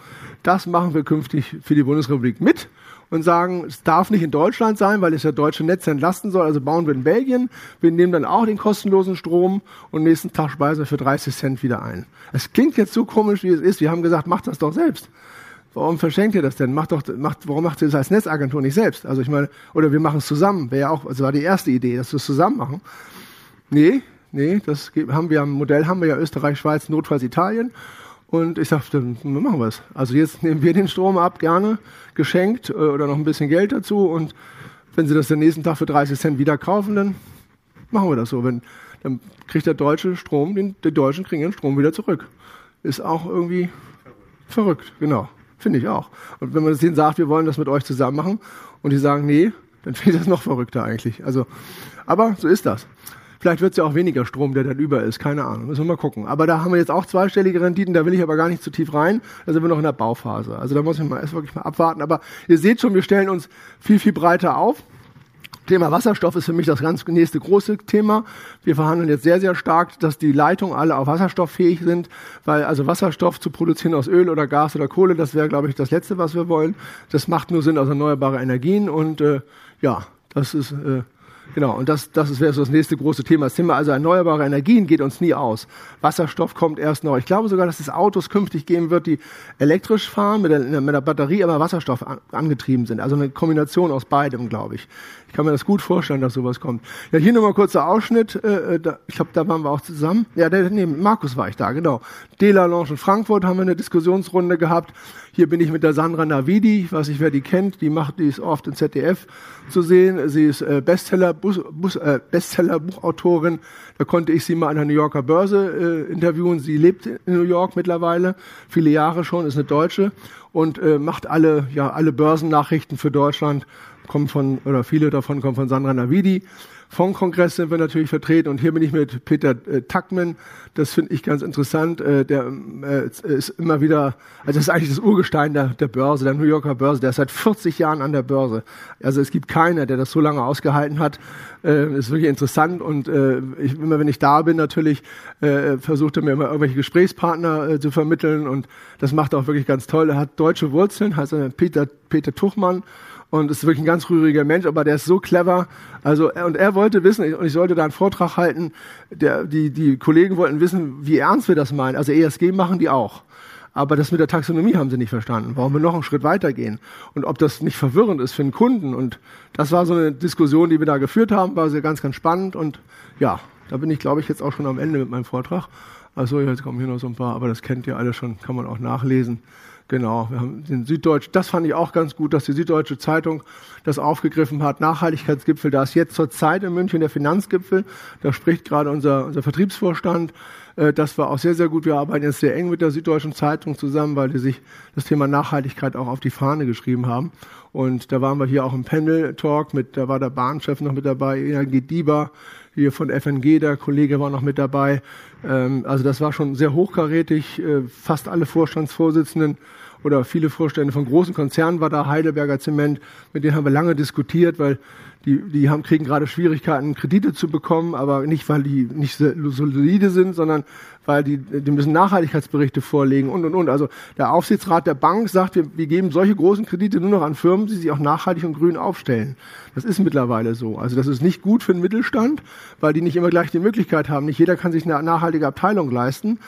Das machen wir künftig für die Bundesrepublik mit und sagen, es darf nicht in Deutschland sein, weil es ja deutsche Netze entlasten soll, also bauen wir in Belgien. Wir nehmen dann auch den kostenlosen Strom und nächsten Tag speisen wir für 30 Cent wieder ein. Es klingt jetzt so komisch, wie es ist. Wir haben gesagt, macht das doch selbst. Warum verschenkt ihr das denn? Macht doch, macht, warum macht ihr das als Netzagentur nicht selbst? Also ich meine, oder wir machen es zusammen. Wäre ja auch, also war die erste Idee, dass wir es zusammen machen. Nee, nee, das haben wir, am Modell haben wir ja Österreich, Schweiz, notfalls Italien. Und ich sagte, dann machen wir es. Also jetzt nehmen wir den Strom ab, gerne, geschenkt äh, oder noch ein bisschen Geld dazu. Und wenn Sie das den nächsten Tag für 30 Cent wieder kaufen, dann machen wir das so. Wenn, dann kriegt der deutsche Strom, den, die Deutschen kriegen den Strom wieder zurück. Ist auch irgendwie verrückt, verrückt genau. Finde ich auch. Und wenn man denen sagt, wir wollen das mit euch zusammen machen und die sagen, nee, dann (laughs) finde ich das noch verrückter eigentlich. Also, aber so ist das. Vielleicht wird es ja auch weniger Strom, der dann über ist. Keine Ahnung. Müssen wir mal gucken. Aber da haben wir jetzt auch zweistellige Renditen. Da will ich aber gar nicht zu tief rein. Da sind wir noch in der Bauphase. Also da muss ich mal erst wirklich mal abwarten. Aber ihr seht schon, wir stellen uns viel, viel breiter auf. Thema Wasserstoff ist für mich das ganz nächste große Thema. Wir verhandeln jetzt sehr, sehr stark, dass die Leitungen alle auf Wasserstoff fähig sind, weil also Wasserstoff zu produzieren aus Öl oder Gas oder Kohle, das wäre, glaube ich, das Letzte, was wir wollen. Das macht nur Sinn aus erneuerbaren Energien und äh, ja, das ist äh, Genau, und das, das wäre so das nächste große Thema. Das Thema also erneuerbare Energien geht uns nie aus. Wasserstoff kommt erst noch. Ich glaube sogar, dass es Autos künftig geben wird, die elektrisch fahren, mit der, mit der Batterie, aber Wasserstoff an, angetrieben sind. Also eine Kombination aus beidem, glaube ich. Ich kann mir das gut vorstellen, dass sowas kommt. Ja, hier nochmal kurzer Ausschnitt. Äh, äh, da, ich glaube, da waren wir auch zusammen. Ja, der, nee, Markus war ich da, genau. Delalonge in Frankfurt haben wir eine Diskussionsrunde gehabt. Hier bin ich mit der Sandra Navidi, ich weiß nicht, wer die kennt, die macht, die ist oft im ZDF zu sehen. Sie ist äh, Bestseller äh, Bestseller-Buchautorin. Da konnte ich sie mal an der New Yorker Börse äh, interviewen. Sie lebt in New York mittlerweile, viele Jahre schon, ist eine Deutsche und äh, macht alle, ja, alle Börsennachrichten für Deutschland. Kommen von, oder viele davon kommen von Sandra Navidi. Vom Kongress sind wir natürlich vertreten und hier bin ich mit Peter äh, Tuckman. Das finde ich ganz interessant. Äh, der äh, ist immer wieder, also das ist eigentlich das Urgestein der, der Börse, der New Yorker Börse. Der ist seit 40 Jahren an der Börse. Also es gibt keiner, der das so lange ausgehalten hat. Äh, ist wirklich interessant und äh, ich, immer wenn ich da bin, natürlich äh, versucht er mir immer irgendwelche Gesprächspartner äh, zu vermitteln und das macht er auch wirklich ganz toll. Er hat deutsche Wurzeln, heißt er Peter, Peter Tuchmann und ist wirklich ein ganz rühriger Mensch, aber der ist so clever. Also und er wollte wissen, und ich sollte da einen Vortrag halten. Der, die die Kollegen wollten wissen, wie ernst wir das meinen. Also ESG machen die auch. Aber das mit der Taxonomie haben sie nicht verstanden. Warum wir noch einen Schritt weitergehen und ob das nicht verwirrend ist für den Kunden. Und das war so eine Diskussion, die wir da geführt haben, war sehr ganz, ganz spannend. Und ja, da bin ich, glaube ich, jetzt auch schon am Ende mit meinem Vortrag. Also jetzt kommen hier noch so ein paar, aber das kennt ihr alle schon, kann man auch nachlesen. Genau, wir haben den Süddeutsch, das fand ich auch ganz gut, dass die Süddeutsche Zeitung das aufgegriffen hat. Nachhaltigkeitsgipfel, da ist jetzt zur Zeit in München der Finanzgipfel, da spricht gerade unser, unser Vertriebsvorstand. Äh, das war auch sehr, sehr gut. Wir arbeiten jetzt sehr eng mit der Süddeutschen Zeitung zusammen, weil die sich das Thema Nachhaltigkeit auch auf die Fahne geschrieben haben. Und da waren wir hier auch im Panel-Talk mit, da war der Bahnchef noch mit dabei, Energie Dieber, hier von FNG, der Kollege war noch mit dabei. Ähm, also das war schon sehr hochkarätig. Äh, fast alle Vorstandsvorsitzenden oder viele Vorstände von großen Konzernen war da, Heidelberger Zement, mit denen haben wir lange diskutiert, weil die, die haben, kriegen gerade Schwierigkeiten, Kredite zu bekommen, aber nicht, weil die nicht solide sind, sondern weil die, die müssen Nachhaltigkeitsberichte vorlegen und, und, und. Also der Aufsichtsrat der Bank sagt, wir, wir geben solche großen Kredite nur noch an Firmen, die sich auch nachhaltig und grün aufstellen. Das ist mittlerweile so. Also das ist nicht gut für den Mittelstand, weil die nicht immer gleich die Möglichkeit haben. Nicht jeder kann sich eine nachhaltige Abteilung leisten.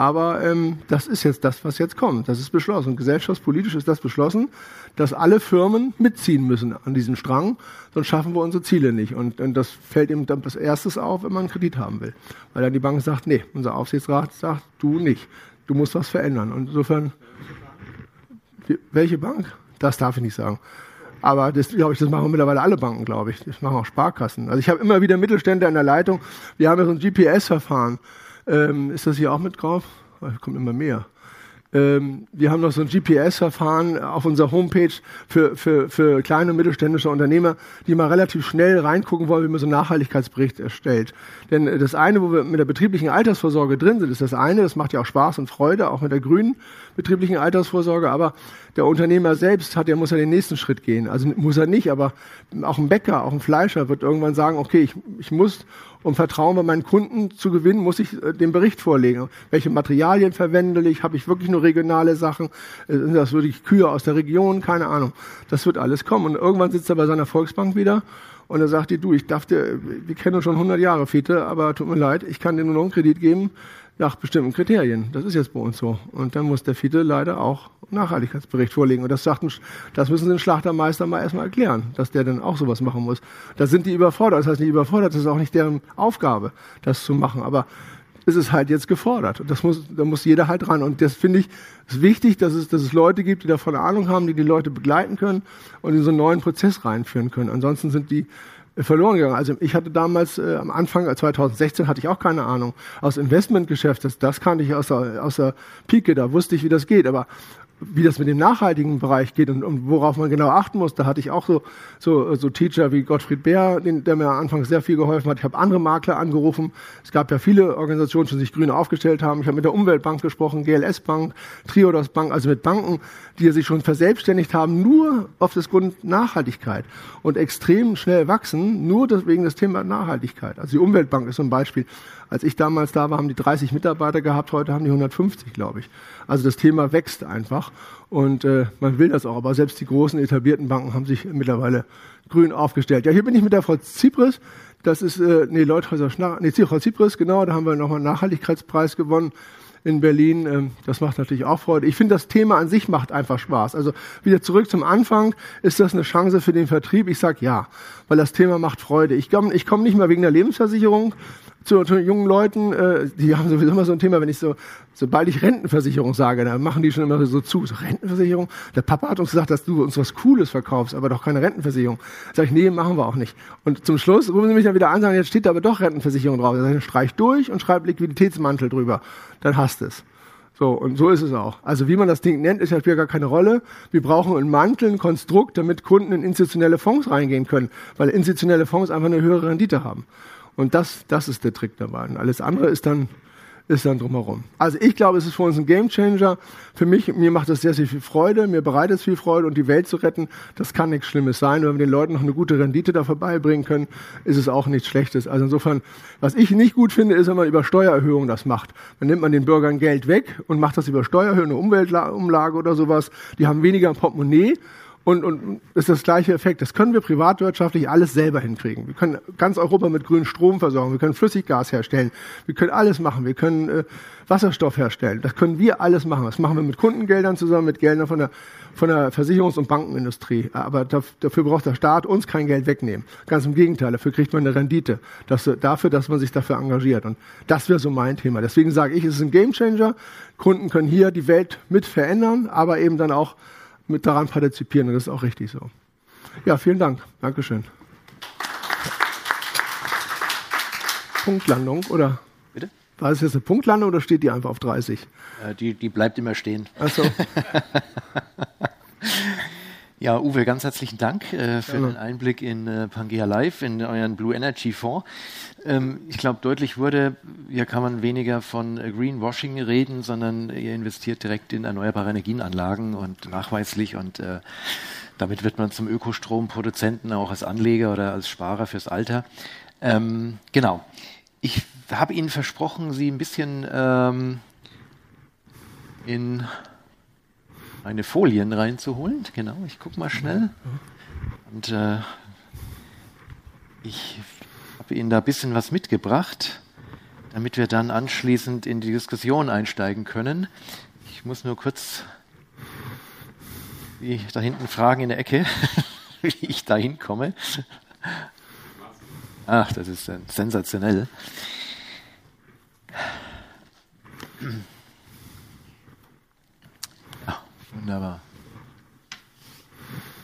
Aber ähm, das ist jetzt das, was jetzt kommt. Das ist beschlossen. Gesellschaftspolitisch ist das beschlossen, dass alle Firmen mitziehen müssen an diesem Strang, sonst schaffen wir unsere Ziele nicht. Und, und das fällt ihm dann das Erstes auf, wenn man einen Kredit haben will. Weil dann die Bank sagt, nee, unser Aufsichtsrat sagt, du nicht. Du musst was verändern. Und insofern, welche Bank? Das darf ich nicht sagen. Aber das, glaube ich, das machen mittlerweile alle Banken, glaube ich. Das machen auch Sparkassen. Also ich habe immer wieder Mittelständler in der Leitung. Wir haben ja so ein GPS-Verfahren. Ähm, ist das hier auch mit drauf? Kommt immer mehr. Ähm, wir haben noch so ein GPS-Verfahren auf unserer Homepage für, für, für kleine und mittelständische Unternehmer, die mal relativ schnell reingucken wollen, wie man so einen Nachhaltigkeitsbericht erstellt. Denn das eine, wo wir mit der betrieblichen Altersvorsorge drin sind, ist das eine, das macht ja auch Spaß und Freude, auch mit der grünen betrieblichen Altersvorsorge, aber der Unternehmer selbst hat, der muss ja den nächsten Schritt gehen. Also muss er nicht, aber auch ein Bäcker, auch ein Fleischer wird irgendwann sagen, okay, ich, ich muss um Vertrauen bei meinen Kunden zu gewinnen, muss ich äh, den Bericht vorlegen. Welche Materialien verwende ich? Habe ich wirklich nur regionale Sachen? Äh, sind das wirklich Kühe aus der Region? Keine Ahnung. Das wird alles kommen. Und irgendwann sitzt er bei seiner Volksbank wieder und er sagt dir, du, ich darf dir, wir kennen uns schon 100 Jahre, Fiete, aber tut mir leid, ich kann dir nur noch einen Kredit geben nach bestimmten Kriterien. Das ist jetzt bei uns so. Und dann muss der Fiete leider auch Nachhaltigkeitsbericht vorlegen. Und das sagt ein, das müssen sie den Schlachtermeister mal erstmal erklären, dass der dann auch sowas machen muss. Da sind die überfordert. Das heißt nicht überfordert, das ist auch nicht deren Aufgabe, das zu machen. Aber es ist halt jetzt gefordert. Und das muss, da muss jeder halt ran. Und das finde ich ist wichtig, dass es, dass es Leute gibt, die davon Ahnung haben, die die Leute begleiten können und in so einen neuen Prozess reinführen können. Ansonsten sind die verloren gegangen. Also ich hatte damals äh, am Anfang 2016 hatte ich auch keine Ahnung aus Investmentgeschäft. Das, das kannte ich aus der, aus der Pike. Da wusste ich, wie das geht. Aber wie das mit dem nachhaltigen Bereich geht und, und, worauf man genau achten muss. Da hatte ich auch so, so, so Teacher wie Gottfried Bär, den, der mir am Anfang sehr viel geholfen hat. Ich habe andere Makler angerufen. Es gab ja viele Organisationen, die sich grün aufgestellt haben. Ich habe mit der Umweltbank gesprochen, GLS Bank, Triodos Bank, also mit Banken, die sich schon verselbstständigt haben, nur auf das Grund Nachhaltigkeit und extrem schnell wachsen, nur wegen des Thema Nachhaltigkeit. Also die Umweltbank ist so ein Beispiel. Als ich damals da war, haben die 30 Mitarbeiter gehabt, heute haben die 150, glaube ich. Also das Thema wächst einfach und äh, man will das auch. Aber selbst die großen etablierten Banken haben sich mittlerweile grün aufgestellt. Ja, hier bin ich mit der Frau Zypris. Das ist, äh, nee, Leuthäuser Schnarr, nee, Frau Zypris, genau, da haben wir nochmal einen Nachhaltigkeitspreis gewonnen in Berlin. Ähm, das macht natürlich auch Freude. Ich finde, das Thema an sich macht einfach Spaß. Also wieder zurück zum Anfang. Ist das eine Chance für den Vertrieb? Ich sage ja, weil das Thema macht Freude. Ich komme ich komm nicht mal wegen der Lebensversicherung, zu, zu jungen Leuten, äh, die haben sowieso immer so ein Thema, wenn ich so, sobald ich Rentenversicherung sage, dann machen die schon immer so zu. So, Rentenversicherung? Der Papa hat uns gesagt, dass du uns was Cooles verkaufst, aber doch keine Rentenversicherung. Sag ich, nee, machen wir auch nicht. Und zum Schluss rufen sie mich dann wieder an sagen, jetzt steht da aber doch Rentenversicherung drauf. Dann streich durch und schreib Liquiditätsmantel drüber. Dann hast es. So, und so ist es auch. Also wie man das Ding nennt, ist ja gar keine Rolle. Wir brauchen einen Mantel, ein Konstrukt, damit Kunden in institutionelle Fonds reingehen können, weil institutionelle Fonds einfach eine höhere Rendite haben. Und das, das ist der Trick dabei. Und alles andere ist dann, ist dann drumherum. Also ich glaube, es ist für uns ein Gamechanger. Für mich, mir macht das sehr, sehr viel Freude. Mir bereitet es viel Freude. Und die Welt zu retten, das kann nichts Schlimmes sein. wenn wir den Leuten noch eine gute Rendite da vorbeibringen können, ist es auch nichts Schlechtes. Also insofern, was ich nicht gut finde, ist, wenn man über Steuererhöhungen das macht. Dann nimmt man den Bürgern Geld weg und macht das über Steuererhöhungen, Umweltumlage oder sowas. Die haben weniger Portemonnaie und, und ist das gleiche Effekt. Das können wir privatwirtschaftlich alles selber hinkriegen. Wir können ganz Europa mit grünem Strom versorgen. Wir können Flüssiggas herstellen. Wir können alles machen. Wir können äh, Wasserstoff herstellen. Das können wir alles machen. Das machen wir mit Kundengeldern zusammen, mit Geldern von der, von der Versicherungs- und Bankenindustrie. Aber dafür braucht der Staat uns kein Geld wegnehmen. Ganz im Gegenteil. Dafür kriegt man eine Rendite. Das, dafür, dass man sich dafür engagiert. Und das wäre so mein Thema. Deswegen sage ich, es ist ein Gamechanger. Kunden können hier die Welt mit verändern, aber eben dann auch mit daran partizipieren. Und das ist auch richtig so. Ja, vielen Dank. Dankeschön. Punktlandung, oder? Bitte? War es jetzt eine Punktlandung oder steht die einfach auf 30? Äh, die, die bleibt immer stehen. Ach so. (laughs) Ja, Uwe, ganz herzlichen Dank äh, für ja. den Einblick in äh, Pangea Live, in euren Blue Energy Fonds. Ähm, ich glaube, deutlich wurde, hier kann man weniger von äh, Greenwashing reden, sondern ihr investiert direkt in erneuerbare Energienanlagen und nachweislich und äh, damit wird man zum Ökostromproduzenten auch als Anleger oder als Sparer fürs Alter. Ähm, genau. Ich habe Ihnen versprochen, Sie ein bisschen ähm, in meine Folien reinzuholen. Genau, ich gucke mal schnell. Und äh, ich habe Ihnen da ein bisschen was mitgebracht, damit wir dann anschließend in die Diskussion einsteigen können. Ich muss nur kurz die da hinten fragen in der Ecke, (laughs) wie ich da hinkomme. Ach, das ist sensationell. Wunderbar.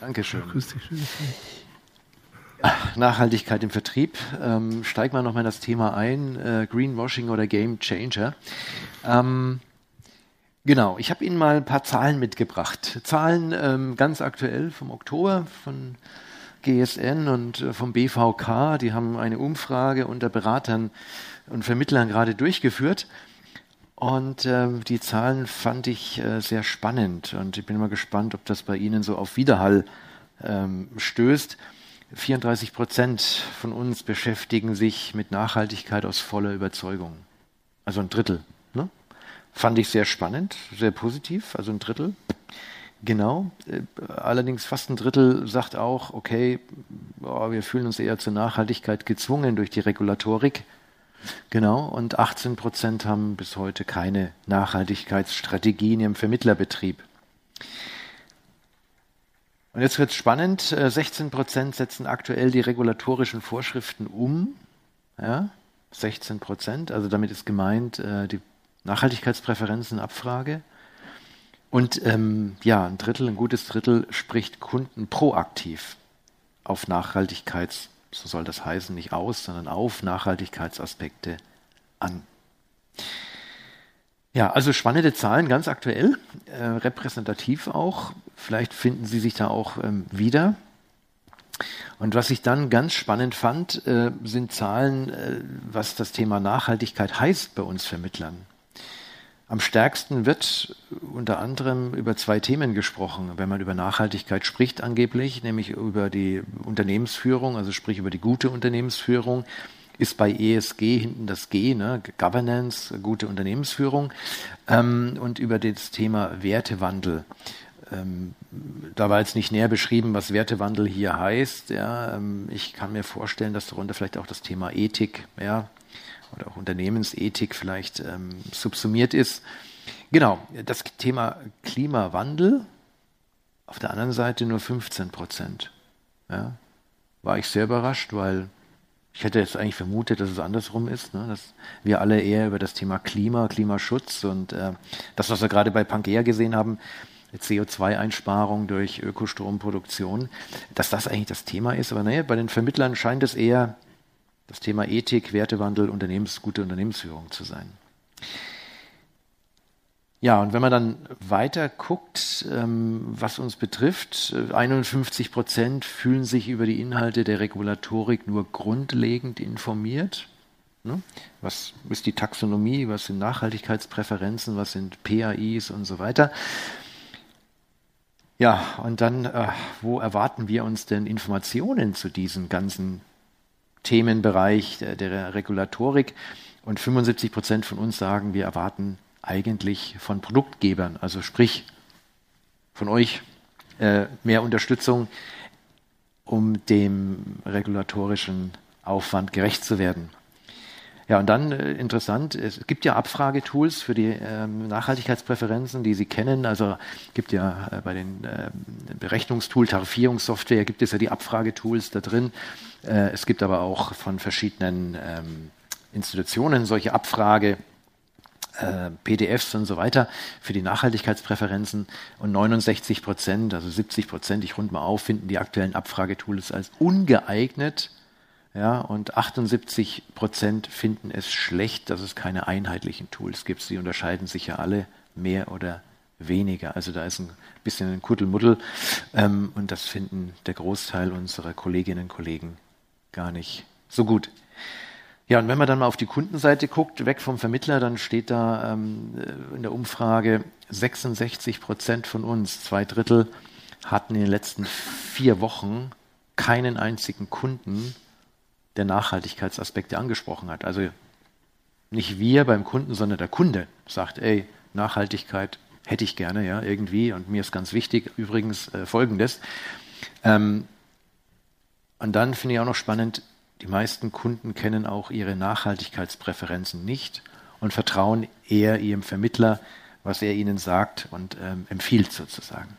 Dankeschön. Grüß dich. Nachhaltigkeit im Vertrieb. Ähm, steigen wir nochmal in das Thema ein. Äh, Greenwashing oder Game Changer. Ähm, genau, ich habe Ihnen mal ein paar Zahlen mitgebracht. Zahlen ähm, ganz aktuell vom Oktober von GSN und äh, vom BVK. Die haben eine Umfrage unter Beratern und Vermittlern gerade durchgeführt. Und äh, die Zahlen fand ich äh, sehr spannend und ich bin mal gespannt, ob das bei Ihnen so auf Widerhall ähm, stößt. 34 Prozent von uns beschäftigen sich mit Nachhaltigkeit aus voller Überzeugung. Also ein Drittel. Ne? Fand ich sehr spannend, sehr positiv, also ein Drittel. Genau. Äh, allerdings fast ein Drittel sagt auch, okay, wir fühlen uns eher zur Nachhaltigkeit gezwungen durch die Regulatorik. Genau, und 18 Prozent haben bis heute keine Nachhaltigkeitsstrategie in ihrem Vermittlerbetrieb. Und jetzt wird es spannend. 16 äh, Prozent setzen aktuell die regulatorischen Vorschriften um. Ja, 16 Prozent, also damit ist gemeint äh, die Nachhaltigkeitspräferenzenabfrage. Und ähm, ja, ein Drittel, ein gutes Drittel spricht Kunden proaktiv auf Nachhaltigkeits so soll das heißen, nicht aus, sondern auf Nachhaltigkeitsaspekte an. Ja, also spannende Zahlen, ganz aktuell, äh, repräsentativ auch. Vielleicht finden Sie sich da auch ähm, wieder. Und was ich dann ganz spannend fand, äh, sind Zahlen, äh, was das Thema Nachhaltigkeit heißt bei uns Vermittlern. Am stärksten wird unter anderem über zwei Themen gesprochen, wenn man über Nachhaltigkeit spricht angeblich, nämlich über die Unternehmensführung, also sprich über die gute Unternehmensführung, ist bei ESG hinten das G, ne? Governance, gute Unternehmensführung, ähm, und über das Thema Wertewandel. Ähm, da war jetzt nicht näher beschrieben, was Wertewandel hier heißt. Ja, ähm, ich kann mir vorstellen, dass darunter vielleicht auch das Thema Ethik, ja, oder auch Unternehmensethik vielleicht ähm, subsumiert ist. Genau, das Thema Klimawandel, auf der anderen Seite nur 15 Prozent. Ja, war ich sehr überrascht, weil Ich hätte jetzt eigentlich vermutet, dass es andersrum ist, ne? dass wir alle eher über das Thema Klima, Klimaschutz und äh, das, was wir gerade bei Pangea gesehen haben, CO2-Einsparung durch Ökostromproduktion, dass das eigentlich das Thema ist. Aber naja, bei den Vermittlern scheint es eher das Thema Ethik, Wertewandel, Unternehmens, gute Unternehmensführung zu sein. Ja, und wenn man dann weiter guckt, ähm, was uns betrifft, 51 Prozent fühlen sich über die Inhalte der Regulatorik nur grundlegend informiert. Ne? Was ist die Taxonomie, was sind Nachhaltigkeitspräferenzen, was sind PAIs und so weiter. Ja, und dann, äh, wo erwarten wir uns denn Informationen zu diesem ganzen Themenbereich der, Regulatorik? Und 75 Prozent von uns sagen, wir erwarten eigentlich von Produktgebern, also sprich von euch, äh, mehr Unterstützung, um dem regulatorischen Aufwand gerecht zu werden. Ja, und dann äh, interessant, es gibt ja Abfragetools für die ähm, Nachhaltigkeitspräferenzen, die Sie kennen. Also gibt ja äh, bei den äh, Berechnungstool, Tarifierungssoftware gibt es ja die Abfragetools da drin. Äh, es gibt aber auch von verschiedenen ähm, Institutionen solche Abfrage äh, PDFs und so weiter für die Nachhaltigkeitspräferenzen und 69 Prozent, also 70 Prozent, ich rund mal auf, finden die aktuellen Abfragetools als ungeeignet. Ja, und 78 Prozent finden es schlecht, dass es keine einheitlichen Tools gibt. Sie unterscheiden sich ja alle mehr oder weniger. Also da ist ein bisschen ein Kuddelmuddel ähm, und das finden der Großteil unserer Kolleginnen und Kollegen gar nicht so gut. Ja, und wenn man dann mal auf die Kundenseite guckt, weg vom Vermittler, dann steht da ähm, in der Umfrage 66 Prozent von uns, zwei Drittel, hatten in den letzten vier Wochen keinen einzigen Kunden, der Nachhaltigkeitsaspekte angesprochen hat. Also nicht wir beim Kunden, sondern der Kunde sagt, ey, Nachhaltigkeit hätte ich gerne, ja, irgendwie, und mir ist ganz wichtig übrigens äh, Folgendes. Ähm, und dann finde ich auch noch spannend, die meisten Kunden kennen auch ihre Nachhaltigkeitspräferenzen nicht und vertrauen eher ihrem Vermittler, was er ihnen sagt und ähm, empfiehlt sozusagen.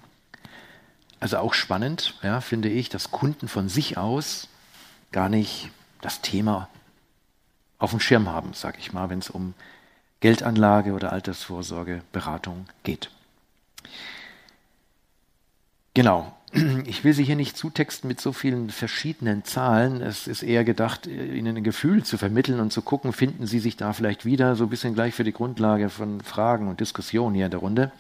Also auch spannend, ja, finde ich, dass Kunden von sich aus gar nicht das Thema auf dem Schirm haben, sage ich mal, wenn es um Geldanlage oder Altersvorsorge, Beratung geht. Genau, (clears throat) ich will Sie hier nicht zutexten mit so vielen verschiedenen Zahlen. Es ist eher gedacht, Ihnen ein Gefühl zu vermitteln und zu gucken, finden Sie sich da vielleicht wieder, so ein bisschen gleich für die Grundlage von Fragen und Diskussionen hier in der Runde.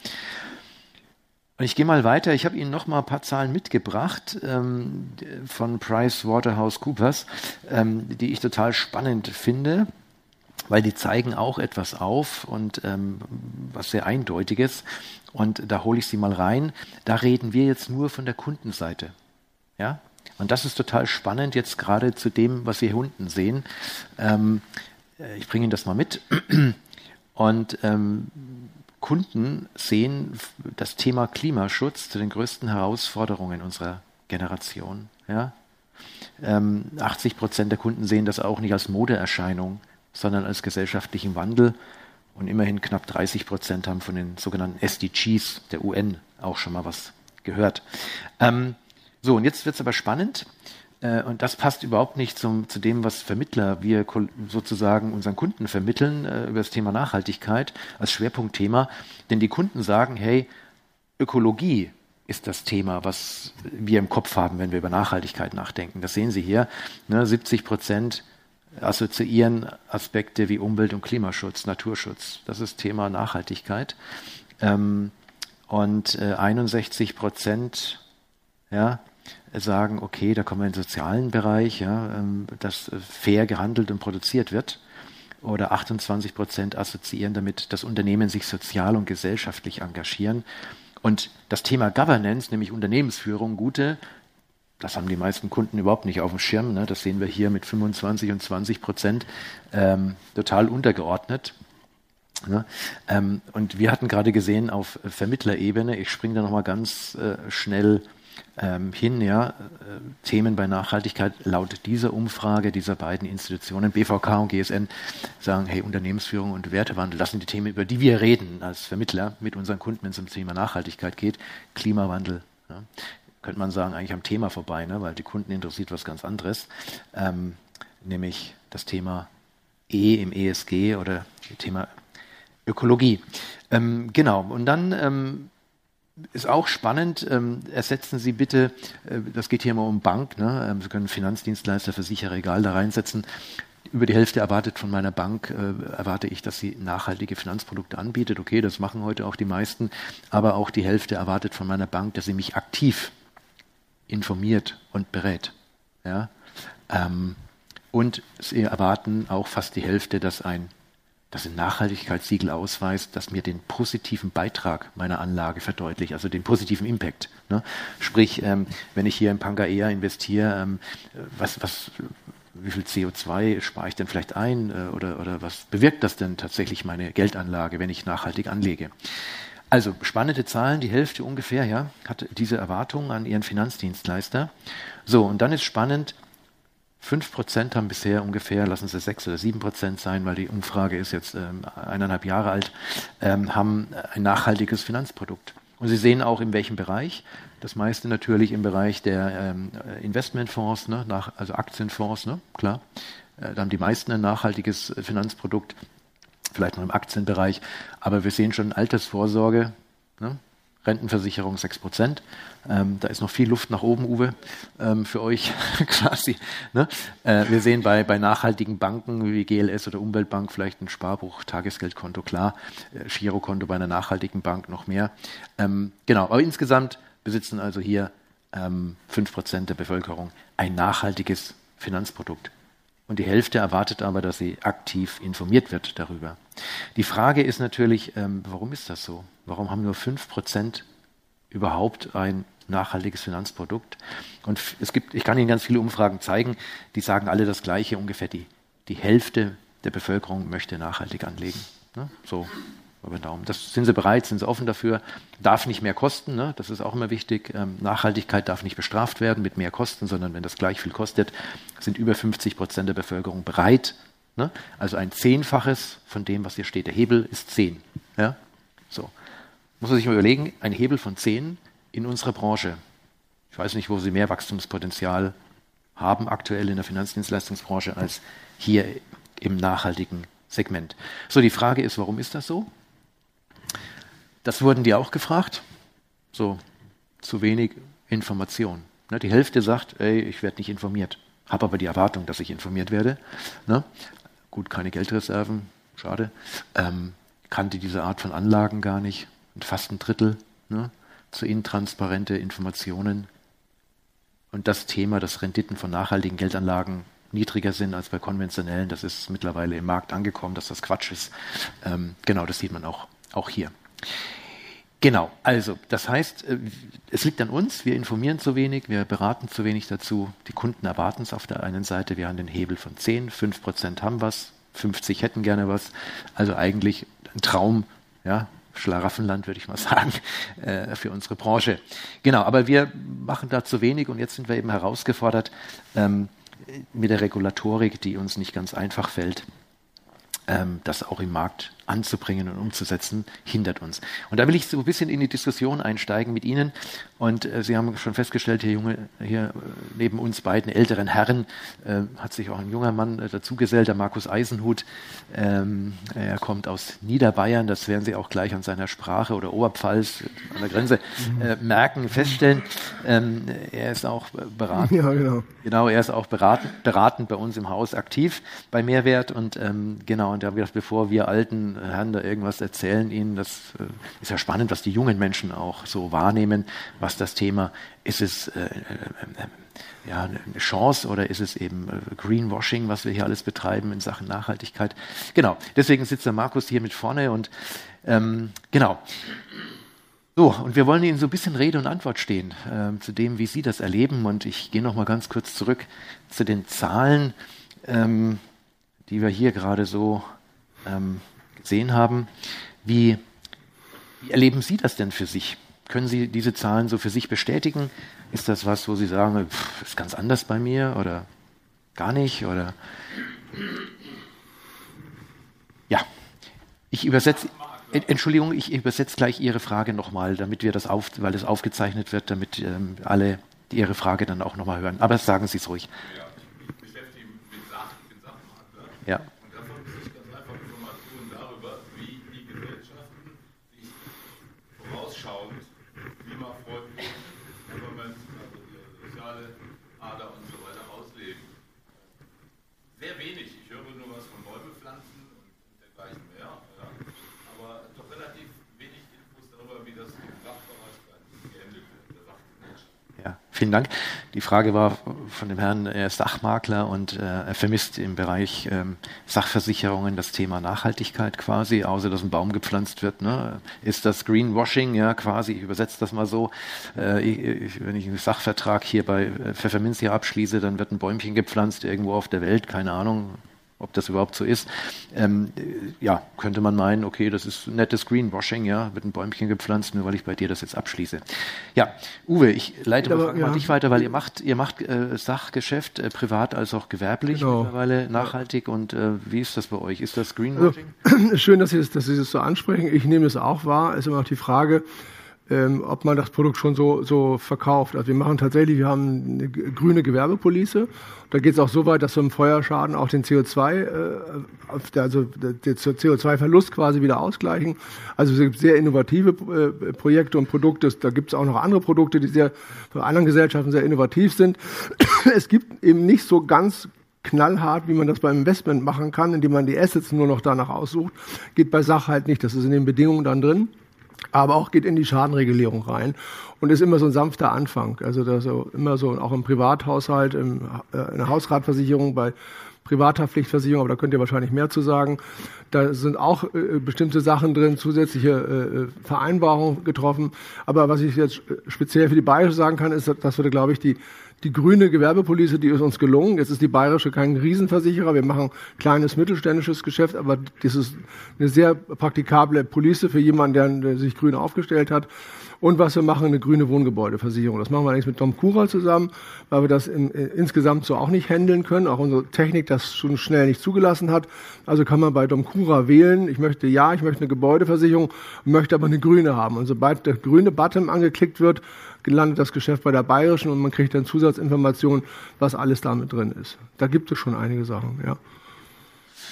Und ich gehe mal weiter. Ich habe Ihnen noch mal ein paar Zahlen mitgebracht ähm, von Price Waterhouse Coopers, ähm, die ich total spannend finde, weil die zeigen auch etwas auf und ähm, was sehr Eindeutiges. Und da hole ich Sie mal rein. Da reden wir jetzt nur von der Kundenseite. Ja? Und das ist total spannend jetzt gerade zu dem, was wir hier unten sehen. Ähm, äh, ich bringe Ihnen das mal mit. Und ähm, Kunden sehen das Thema Klimaschutz zu den größten Herausforderungen unserer Generation. Ja? Ähm, 80 Prozent der Kunden sehen das auch nicht als Modeerscheinung, sondern als gesellschaftlichen Wandel. Und immerhin knapp 30 Prozent haben von den sogenannten SDGs der UN auch schon mal was gehört. Ähm, so, und jetzt wird es aber spannend. Äh, und das passt überhaupt nicht zum, zu dem, was Vermittler wir sozusagen unseren Kunden vermitteln äh, über das Thema Nachhaltigkeit als Schwerpunktthema. Denn die Kunden sagen, hey, Ökologie ist das Thema, was wir im Kopf haben, wenn wir über Nachhaltigkeit nachdenken. Das sehen Sie hier. Ne, 70 Prozent assoziieren Aspekte wie Umwelt- und Klimaschutz, Naturschutz. Das ist Thema Nachhaltigkeit. Ähm, und äh, 61 Prozent ja, sagen, okay, da kommen wir in den sozialen Bereich, ja, ähm, dass fair gehandelt und produziert wird. Oder 28 Prozent assoziieren damit, dass Unternehmen sich sozial und gesellschaftlich engagieren. Und das Thema Governance, nämlich Unternehmensführung, gute das haben die meisten Kunden überhaupt nicht auf dem Schirm. Ne? Das sehen wir hier mit 25 und 20 Prozent ähm, total untergeordnet. Ne? Ähm, und wir hatten gerade gesehen auf Vermittlerebene, ich springe da nochmal ganz äh, schnell ähm, hin, ja, äh, Themen bei Nachhaltigkeit laut dieser Umfrage dieser beiden Institutionen, BVK und GSN, sagen, hey, Unternehmensführung und Wertewandel, das sind die Themen, über die wir reden als Vermittler mit unseren Kunden, wenn es um Thema Nachhaltigkeit geht, Klimawandel. Ja könnte man sagen, eigentlich am Thema vorbei, ne? weil die Kunden interessiert was ganz anderes. Ähm, nämlich das Thema E im ESG oder Thema Ökologie. Ähm, genau, und dann ähm, ist auch spannend, ähm, ersetzen Sie bitte, äh, das geht hier immer um Bank, ne? Ähm, Sie können Finanzdienstleister, Versicherer, egal da reinsetzen. Über die Hälfte erwartet von meiner Bank, äh, erwarte ich, dass sie nachhaltige Finanzprodukte anbietet. Okay, das machen heute auch die meisten, aber auch die Hälfte erwartet von meiner Bank, dass sie mich aktiv informiert und berät. Ja? Ähm, und sie erwarten auch fast die Hälfte, dass ein, dass ein Nachhaltigkeitssiegel ausweist, das mir den positiven Beitrag meiner Anlage verdeutlicht, also den positiven Impact. Ne? Sprich, ähm, wenn ich hier in Pangaea investiere, ähm, was, was, wie viel CO2 spare ich denn vielleicht ein äh, oder, oder was bewirkt das denn tatsächlich meine Geldanlage, wenn ich nachhaltig anlege? Also spannende Zahlen, die Hälfte ungefähr, ja, hat diese Erwartungen an ihren Finanzdienstleister. So, und dann ist spannend, 5% haben bisher ungefähr, lassen Sie 6 oder 7% sein, weil die Umfrage ist jetzt ähm, eineinhalb Jahre alt, ähm, haben ein nachhaltiges Finanzprodukt. Und Sie sehen auch in welchem Bereich. Das meiste natürlich im Bereich der ähm, Investmentfonds, ne, nach, also Aktienfonds, ne, klar. Äh, da haben die meisten ein nachhaltiges Finanzprodukt vielleicht noch im Aktienbereich. Aber wir sehen schon Altersvorsorge, ne? Rentenversicherung 6 Prozent. Ähm, da ist noch viel Luft nach oben, Uwe, ähm, für euch (laughs) quasi. Ne? Äh, wir sehen bei, bei nachhaltigen Banken wie GLS oder Umweltbank vielleicht ein Sparbuch, Tagesgeldkonto, klar, äh, Girokonto bei einer nachhaltigen Bank noch mehr. Ähm, genau, aber insgesamt besitzen also hier ähm, 5 Prozent der Bevölkerung ein nachhaltiges Finanzprodukt. Und die Hälfte erwartet aber, dass sie aktiv informiert wird darüber. Die Frage ist natürlich, ähm, warum ist das so? Warum haben nur 5% überhaupt ein nachhaltiges Finanzprodukt? Und es gibt, ich kann Ihnen ganz viele Umfragen zeigen, die sagen alle das Gleiche, ungefähr die, die Hälfte der Bevölkerung möchte nachhaltig anlegen. Ne? So über Daumen. Das sind sie bereit, sind sie offen dafür. Darf nicht mehr kosten, ne? das ist auch immer wichtig. Ähm, Nachhaltigkeit darf nicht bestraft werden mit mehr Kosten, sondern wenn das gleich viel kostet, sind über 50 Prozent der Bevölkerung bereit. Ne? Also ein Zehnfaches von dem, was hier steht. Der Hebel ist zehn. Ja? So. Muss man sich mal überlegen, ein Hebel von zehn in unserer Branche. Ich weiß nicht, wo Sie mehr Wachstumspotenzial haben aktuell in der Finanzdienstleistungsbranche als hier im nachhaltigen Segment. So, die Frage ist, warum ist das so? Das wurden die auch gefragt. So, zu wenig Information. Ne, die Hälfte sagt, ey, ich werde nicht informiert. Habe aber die Erwartung, dass ich informiert werde. Ne? Gut, keine Geldreserven, schade. Ähm, kannte diese Art von Anlagen gar nicht. Und fast ein Drittel ne? zu intransparente Informationen. Und das Thema, dass Renditen von nachhaltigen Geldanlagen niedriger sind als bei konventionellen, das ist mittlerweile im Markt angekommen, dass das Quatsch ist. Ähm, genau, das sieht man auch, auch hier. Genau, also das heißt, äh, es liegt an uns, wir informieren zu wenig, wir beraten zu wenig dazu, die Kunden erwarten es auf der einen Seite, wir haben den Hebel von 10, 5 Prozent haben was, 50 hätten gerne was, also eigentlich ein Traum, ja, Schlaraffenland würde ich mal (laughs) sagen, äh, für unsere Branche. Genau, aber wir machen da zu wenig und jetzt sind wir eben herausgefordert ähm, mit der Regulatorik, die uns nicht ganz einfach fällt, ähm, das auch im Markt anzubringen und umzusetzen, hindert uns. Und da will ich so ein bisschen in die Diskussion einsteigen mit Ihnen. Und äh, Sie haben schon festgestellt, hier junge, hier äh, neben uns beiden älteren Herren äh, hat sich auch ein junger Mann äh, dazugesellt, der Markus Eisenhut. Ähm, er kommt aus Niederbayern, das werden Sie auch gleich an seiner Sprache oder Oberpfalz an der Grenze äh, merken, feststellen. Ähm, er ist auch beratend. Ja, genau. Genau, er ist auch beratend, beratend bei uns im Haus aktiv bei Mehrwert und ähm, genau, und da wird bevor wir alten Herren da irgendwas erzählen ihnen. Das äh, ist ja spannend, was die jungen Menschen auch so wahrnehmen, was das Thema ist es äh, äh, äh, ja, eine Chance oder ist es eben äh, Greenwashing, was wir hier alles betreiben in Sachen Nachhaltigkeit. Genau, deswegen sitzt der Markus hier mit vorne und ähm, genau. So, und wir wollen Ihnen so ein bisschen Rede und Antwort stehen äh, zu dem, wie Sie das erleben. Und ich gehe noch mal ganz kurz zurück zu den Zahlen, ähm, die wir hier gerade so ähm, gesehen haben. Wie, wie erleben Sie das denn für sich? Können Sie diese Zahlen so für sich bestätigen? Ist das was, wo Sie sagen, pff, ist ganz anders bei mir oder gar nicht? Oder ja, ich übersetze. Entschuldigung, ich übersetze gleich Ihre Frage nochmal, damit wir das auf, weil es aufgezeichnet wird, damit ähm, alle Ihre Frage dann auch nochmal hören. Aber sagen Sie es ruhig. Ja, ich beschäftige mit Sachen, Ja. Vielen Dank. Die Frage war von dem Herrn, er ist Sachmakler und äh, er vermisst im Bereich ähm, Sachversicherungen das Thema Nachhaltigkeit quasi, außer dass ein Baum gepflanzt wird. Ne? Ist das Greenwashing, ja quasi, ich übersetze das mal so, äh, ich, wenn ich einen Sachvertrag hier bei äh, Pfefferminz hier abschließe, dann wird ein Bäumchen gepflanzt irgendwo auf der Welt, keine Ahnung, ob das überhaupt so ist. Ähm, ja, könnte man meinen, okay, das ist nettes Greenwashing, ja, wird ein Bäumchen gepflanzt, nur weil ich bei dir das jetzt abschließe. Ja, Uwe, ich leite Aber, mal, ja. dich weiter, weil ihr macht, ihr macht äh, Sachgeschäft, äh, privat als auch gewerblich genau. mittlerweile nachhaltig und äh, wie ist das bei euch? Ist das Greenwashing? Also, (clears throat) schön, dass Sie, das, dass Sie das so ansprechen. Ich nehme es auch wahr. Es ist immer noch die Frage, ähm, ob man das Produkt schon so, so verkauft. Also wir machen tatsächlich, wir haben eine grüne Gewerbepolice. Da geht es auch so weit, dass wir im Feuerschaden auch den CO2, äh, also den CO2-Verlust quasi wieder ausgleichen. Also es gibt sehr innovative äh, Projekte und Produkte. Da gibt es auch noch andere Produkte, die sehr von anderen Gesellschaften sehr innovativ sind. (clears throat) es gibt eben nicht so ganz knallhart, wie man das beim Investment machen kann, indem man die Assets nur noch danach aussucht. Geht bei Sache halt nicht. Das ist in den Bedingungen dann drin aber auch geht in die Schadenregulierung rein und ist immer so ein sanfter Anfang. Also das so immer so auch im Privathaushalt, im, äh, in der Hausratversicherung, bei Privathaftpflichtversicherung, aber da könnt ihr wahrscheinlich mehr zu sagen. Da sind auch äh, bestimmte Sachen drin, zusätzliche äh, Vereinbarungen getroffen. Aber was ich jetzt speziell für die Bayerische sagen kann, ist, dass wir, glaube ich, die die grüne Gewerbepolice, die ist uns gelungen. Jetzt ist die Bayerische kein Riesenversicherer. Wir machen kleines mittelständisches Geschäft, aber das ist eine sehr praktikable Police für jemanden, der, sich grün aufgestellt hat. Und was wir machen, eine grüne Wohngebäudeversicherung. Das machen wir allerdings mit Tom Kura zusammen, weil wir das in, in, insgesamt so auch nicht handeln können. Auch unsere Technik das schon schnell nicht zugelassen hat. Also kann man bei Tom Kura wählen. Ich möchte ja, ich möchte eine Gebäudeversicherung, möchte aber eine grüne haben. Und sobald der grüne Button angeklickt wird, landet das Geschäft bei der Bayerischen und man kriegt dann Zusatzinformationen, was alles damit drin ist. Da gibt es schon einige Sachen, ja.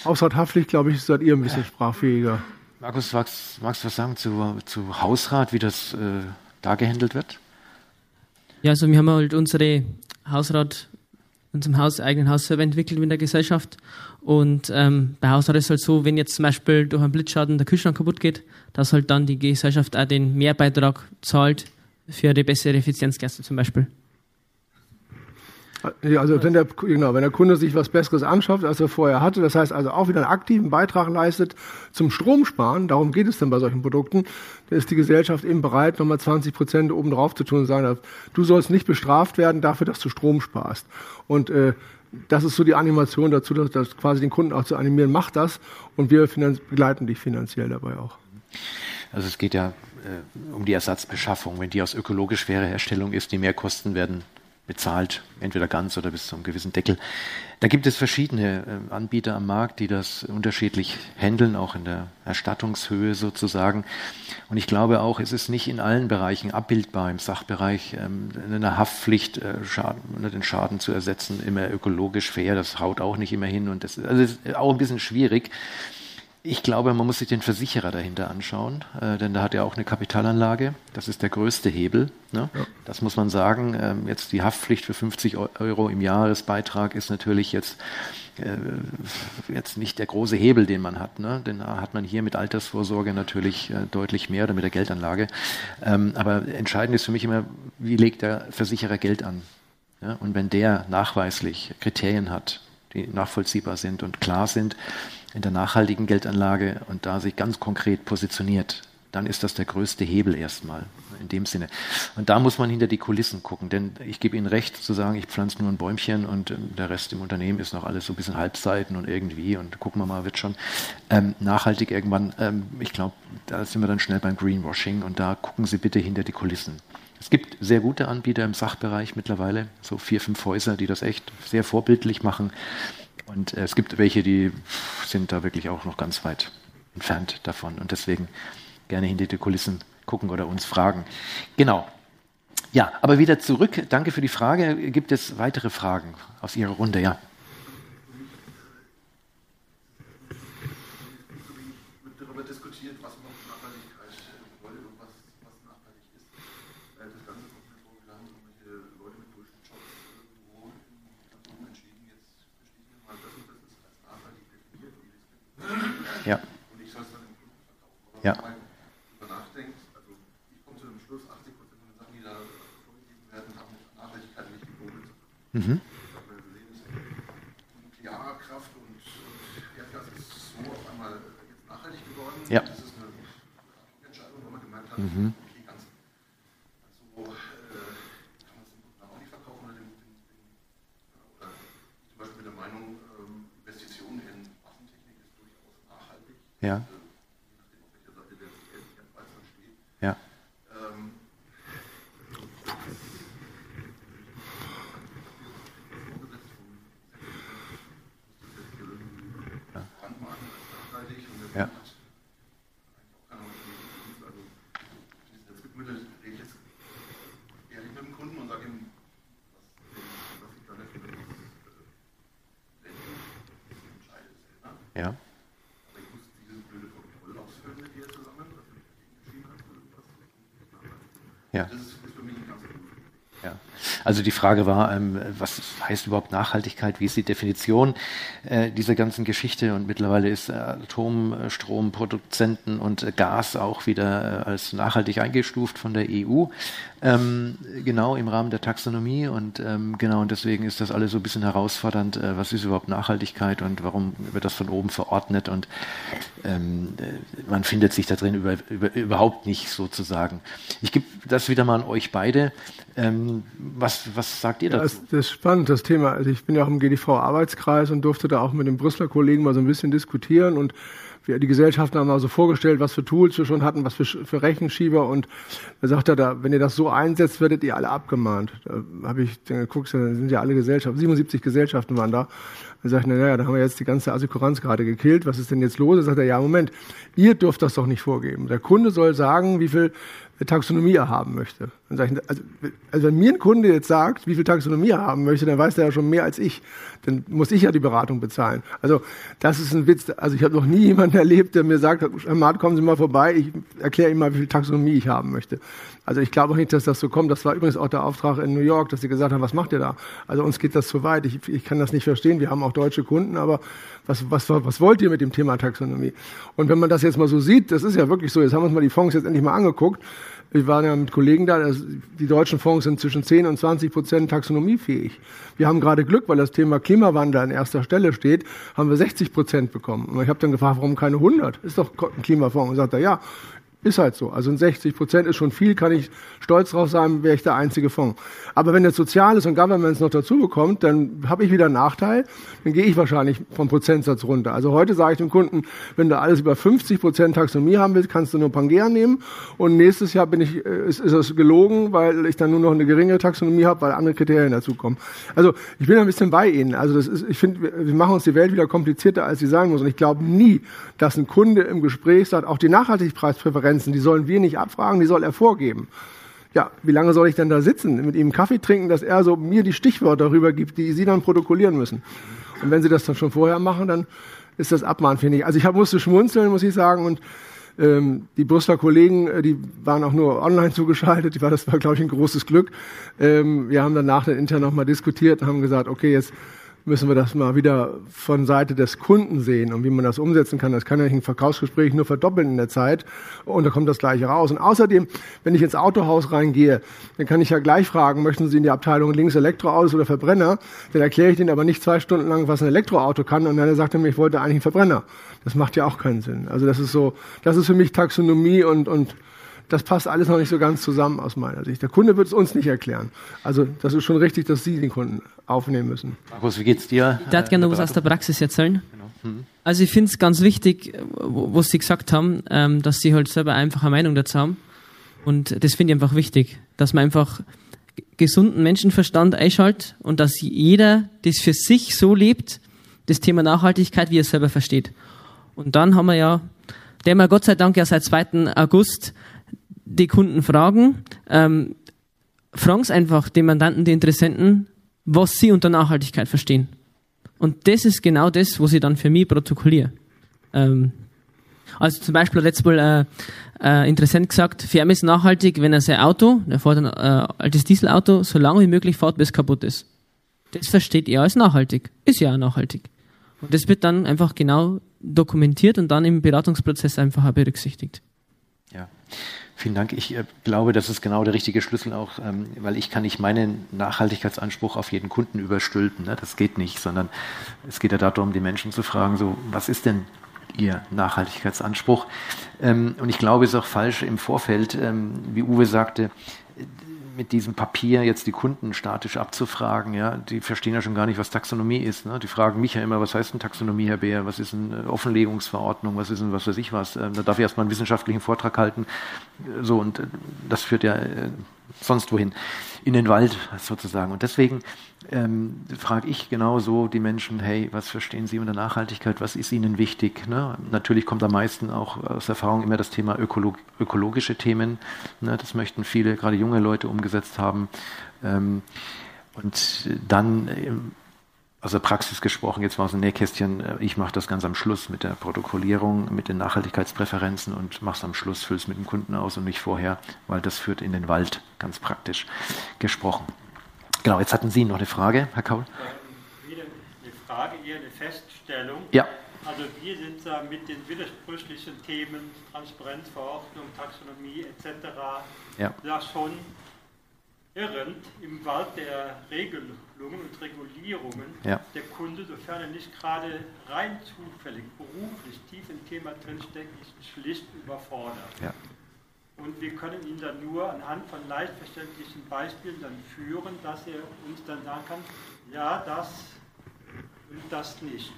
Hausrathaftpflicht, glaube ich, seid ihr ein bisschen sprachfähiger. Markus, magst, magst du was sagen zu, zu Hausrat, wie das äh, da gehandelt wird? Ja, also wir haben halt unsere Hausrat, unserem Haus, eigenen Haus selber entwickelt in der Gesellschaft. Und ähm, bei Hausrat ist es halt so, wenn jetzt zum Beispiel durch einen Blitzschaden der Kühlschrank kaputt geht, dass halt dann die Gesellschaft auch den Mehrbeitrag zahlt für die bessere Effizienzklasse zum Beispiel. Ja, also wenn der, genau, wenn der Kunde sich was Besseres anschafft, als er vorher hatte, das heißt also auch wieder einen aktiven Beitrag leistet zum Stromsparen, darum geht es dann bei solchen Produkten, da ist die Gesellschaft eben bereit, nochmal 20 Prozent oben drauf zu tun und sagen, du sollst nicht bestraft werden dafür, dass du Strom sparst. Und äh, das ist so die Animation dazu, dass, dass quasi den Kunden auch zu animieren, mach das und wir begleiten dich finanziell dabei auch. Also es geht ja äh, um die Ersatzbeschaffung. Wenn die aus ökologisch schwerer Herstellung ist, die Mehrkosten werden bezahlt, entweder ganz oder bis zu einem gewissen Deckel. Da gibt es verschiedene äh, Anbieter am Markt, die das unterschiedlich handeln, auch in der Erstattungshöhe sozusagen. Und ich glaube auch, es ist nicht in allen Bereichen abbildbar im Sachbereich ähm, eine Haftpflicht, äh, Schaden, den Schaden zu ersetzen, immer ökologisch fair. Das haut auch nicht immer hin und das also ist auch ein bisschen schwierig. Ich glaube, man muss sich den Versicherer dahinter anschauen, äh, denn da hat er auch eine Kapitalanlage. Das ist der größte Hebel. Ne? Ja. Das muss man sagen. Ähm, jetzt die Haftpflicht für 50 Euro im Jahresbeitrag ist natürlich jetzt, äh, jetzt nicht der große Hebel, den man hat. Ne? Denn da hat man hier mit Altersvorsorge natürlich äh, deutlich mehr oder mit der Geldanlage. Ähm, aber entscheidend ist für mich immer, wie legt der Versicherer Geld an? Ja? Und wenn der nachweislich Kriterien hat, die nachvollziehbar sind und klar sind, in der nachhaltigen Geldanlage und da sich ganz konkret positioniert, dann ist das der größte Hebel erstmal in dem Sinne. Und da muss man hinter die Kulissen gucken, denn ich gebe Ihnen recht zu sagen, ich pflanze nur ein Bäumchen und ähm, der Rest im Unternehmen ist noch alles so ein bisschen Halbseiten und irgendwie und gucken wir mal, wird schon ähm, nachhaltig irgendwann. Ähm, ich glaube, da sind wir dann schnell beim Greenwashing und da gucken Sie bitte hinter die Kulissen. Es gibt sehr gute Anbieter im Sachbereich mittlerweile, so vier, fünf Häuser, die das echt sehr vorbildlich machen. Und äh, es gibt welche, die sind da wirklich auch noch ganz weit entfernt davon. Und deswegen gerne hinter die Kulissen gucken oder uns fragen. Genau. Ja, aber wieder zurück. Danke für die Frage. Gibt es weitere Fragen aus Ihrer Runde? Ja. Ja. Und ich soll es dann im Kunden verkaufen. Ja. Wenn man darüber nachdenkt, also ich komme zu dem Schluss, 80 Prozent von den Sachen, die da vorgegeben werden, haben mit Nachhaltigkeit nicht tun. Mhm. Nuklearkraft und, Erdgas ist so auf einmal jetzt nachhaltig geworden. Ja. Das ist eine Entscheidung, wo man gemeint hat, Mhm. Ja. Also die Frage war, ähm, was heißt überhaupt Nachhaltigkeit? Wie ist die Definition äh, dieser ganzen Geschichte? Und mittlerweile ist äh, Atomstromproduzenten und äh, Gas auch wieder als nachhaltig eingestuft von der EU. Ähm, genau im Rahmen der Taxonomie und ähm, genau und deswegen ist das alles so ein bisschen herausfordernd. Äh, was ist überhaupt Nachhaltigkeit und warum wird das von oben verordnet? Und ähm, äh, man findet sich da drin über, über, überhaupt nicht sozusagen. Ich gebe das wieder mal an euch beide. Ähm, was, was sagt ihr dazu? das, das ist spannend, das Thema. Also ich bin ja auch im GDV-Arbeitskreis und durfte da auch mit den Brüsseler Kollegen mal so ein bisschen diskutieren und wir, die Gesellschaften haben mal so vorgestellt, was für Tools wir schon hatten, was für, für Rechenschieber und da sagt er, da, wenn ihr das so einsetzt, werdet ihr alle abgemahnt. Da habe ich dann geguckt, da sind ja alle Gesellschaften, 77 Gesellschaften waren da. Dann sage ich, naja, da haben wir jetzt die ganze Assekuranz gerade gekillt, was ist denn jetzt los? Da sagt er, ja, Moment, ihr dürft das doch nicht vorgeben. Der Kunde soll sagen, wie viel Taxonomie haben möchte. Ich, also, also wenn mir ein Kunde jetzt sagt, wie viel Taxonomie er haben möchte, dann weiß der ja schon mehr als ich. Dann muss ich ja die Beratung bezahlen. Also das ist ein Witz. Also ich habe noch nie (laughs) jemanden erlebt, der mir sagt, Herr Mart, kommen Sie mal vorbei, ich erkläre Ihnen mal, wie viel Taxonomie ich haben möchte. Also ich glaube auch nicht, dass das so kommt. Das war übrigens auch der Auftrag in New York, dass sie gesagt haben, was macht ihr da? Also uns geht das zu weit. Ich, ich kann das nicht verstehen. Wir haben auch deutsche Kunden, aber was, was, was wollt ihr mit dem Thema Taxonomie? Und wenn man das jetzt mal so sieht, das ist ja wirklich so. Jetzt haben wir uns mal die Fonds jetzt endlich mal angeguckt. Wir waren ja mit Kollegen da, das, die deutschen Fonds sind zwischen 10 und 20 Prozent taxonomiefähig. Wir haben gerade Glück, weil das Thema Klimawandel an erster Stelle steht, haben wir 60 Prozent bekommen. Und ich habe dann gefragt, warum keine 100? Ist doch ein Klimafonds. Und sagt er, ja, ist halt so. Also ein 60 Prozent ist schon viel, kann ich stolz drauf sein, wäre ich der einzige Fonds. Aber wenn jetzt Soziales und Governments noch dazu bekommt, dann habe ich wieder einen Nachteil, dann gehe ich wahrscheinlich vom Prozentsatz runter. Also heute sage ich dem Kunden, wenn du alles über 50 Prozent Taxonomie haben willst, kannst du nur Pangea nehmen und nächstes Jahr bin ich, äh, ist, ist das gelogen, weil ich dann nur noch eine geringe Taxonomie habe, weil andere Kriterien dazukommen. Also ich bin ein bisschen bei Ihnen. Also das ist, ich finde, wir machen uns die Welt wieder komplizierter, als sie sein muss. Und ich glaube nie, dass ein Kunde im Gespräch sagt, auch die Nachhaltigkeitspräferenzen, die sollen wir nicht abfragen, die soll er vorgeben. Ja, wie lange soll ich denn da sitzen, mit ihm Kaffee trinken, dass er so mir die Stichwörter darüber gibt, die Sie dann protokollieren müssen? Und wenn Sie das dann schon vorher machen, dann ist das abmahnfähig. Also ich hab, musste schmunzeln, muss ich sagen, und ähm, die Brüsseler Kollegen, äh, die waren auch nur online (laughs) zugeschaltet. Die war, das war, glaube ich, ein großes Glück. Ähm, wir haben danach dann intern nochmal diskutiert und haben gesagt, okay, jetzt müssen wir das mal wieder von Seite des Kunden sehen und wie man das umsetzen kann. Das kann ja ein Verkaufsgespräch nur verdoppeln in der Zeit und da kommt das gleiche raus. Und außerdem, wenn ich ins Autohaus reingehe, dann kann ich ja gleich fragen, möchten Sie in die Abteilung links Elektroautos oder Verbrenner? Dann erkläre ich denen aber nicht zwei Stunden lang, was ein Elektroauto kann und dann sagt er mir, ich wollte eigentlich einen Verbrenner. Das macht ja auch keinen Sinn. Also das ist so, das ist für mich Taxonomie und, und das passt alles noch nicht so ganz zusammen aus meiner Sicht. Der Kunde wird es uns nicht erklären. Also das ist schon richtig, dass Sie den Kunden aufnehmen müssen. Markus, wie geht's dir? Ich darf gerne noch was aus der Praxis erzählen. Also ich finde es ganz wichtig, was Sie gesagt haben, ähm, dass Sie halt selber einfach eine Meinung dazu haben. Und das finde ich einfach wichtig, dass man einfach gesunden Menschenverstand einschaltet und dass jeder das für sich so lebt, das Thema Nachhaltigkeit, wie er es selber versteht. Und dann haben wir ja, der wir Gott sei Dank ja seit 2. August die Kunden fragen, ähm, fragen es einfach den Mandanten, die Interessenten, was sie unter Nachhaltigkeit verstehen. Und das ist genau das, was ich dann für mich protokolliere. Ähm, also zum Beispiel hat letztes Mal äh, äh, Interessent gesagt, ihn ist nachhaltig, wenn er sein Auto, er fährt ein äh, altes Dieselauto, so lange wie möglich fährt, bis es kaputt ist. Das versteht er als nachhaltig. Ist ja auch nachhaltig. Und das wird dann einfach genau dokumentiert und dann im Beratungsprozess einfach berücksichtigt. Ja. Vielen Dank. Ich äh, glaube, das ist genau der richtige Schlüssel auch, ähm, weil ich kann nicht meinen Nachhaltigkeitsanspruch auf jeden Kunden überstülpen. Ne? Das geht nicht, sondern es geht ja darum, die Menschen zu fragen, so, was ist denn Ihr Nachhaltigkeitsanspruch? Ähm, und ich glaube, es ist auch falsch im Vorfeld, ähm, wie Uwe sagte, mit diesem Papier jetzt die Kunden statisch abzufragen, ja, die verstehen ja schon gar nicht, was Taxonomie ist. Ne? Die fragen mich ja immer, was heißt denn Taxonomie, Herr Beer? Was ist eine Offenlegungsverordnung? Was ist denn was weiß ich was? Ähm, da darf ich erstmal einen wissenschaftlichen Vortrag halten. So, und äh, das führt ja äh, sonst wohin. In den Wald sozusagen. Und deswegen ähm, frage ich genauso die Menschen, hey, was verstehen Sie unter Nachhaltigkeit? Was ist Ihnen wichtig? Ne? Natürlich kommt am meisten auch aus Erfahrung immer das Thema Ökolog ökologische Themen. Ne? Das möchten viele, gerade junge Leute, umgesetzt haben. Ähm, und dann ähm, aus der Praxis gesprochen, jetzt mal aus dem Nähkästchen, äh, ich mache das ganz am Schluss mit der Protokollierung, mit den Nachhaltigkeitspräferenzen und mache es am Schluss, fülle es mit dem Kunden aus und nicht vorher, weil das führt in den Wald, ganz praktisch gesprochen. Genau, jetzt hatten Sie noch eine Frage, Herr Kaul. Wieder eine Frage, eher eine Feststellung. Ja. Also wir sind da mit den widersprüchlichen Themen Transparenzverordnung, Taxonomie etc. Ja. da schon irrend im Wald der Regelungen und Regulierungen. Ja. Der Kunde, sofern er nicht gerade rein zufällig beruflich tief im Thema drinsteckt, ist schlicht überfordert. Ja. Und wir können ihn dann nur anhand von leicht verständlichen Beispielen dann führen, dass er uns dann sagen kann, ja, das und das nicht.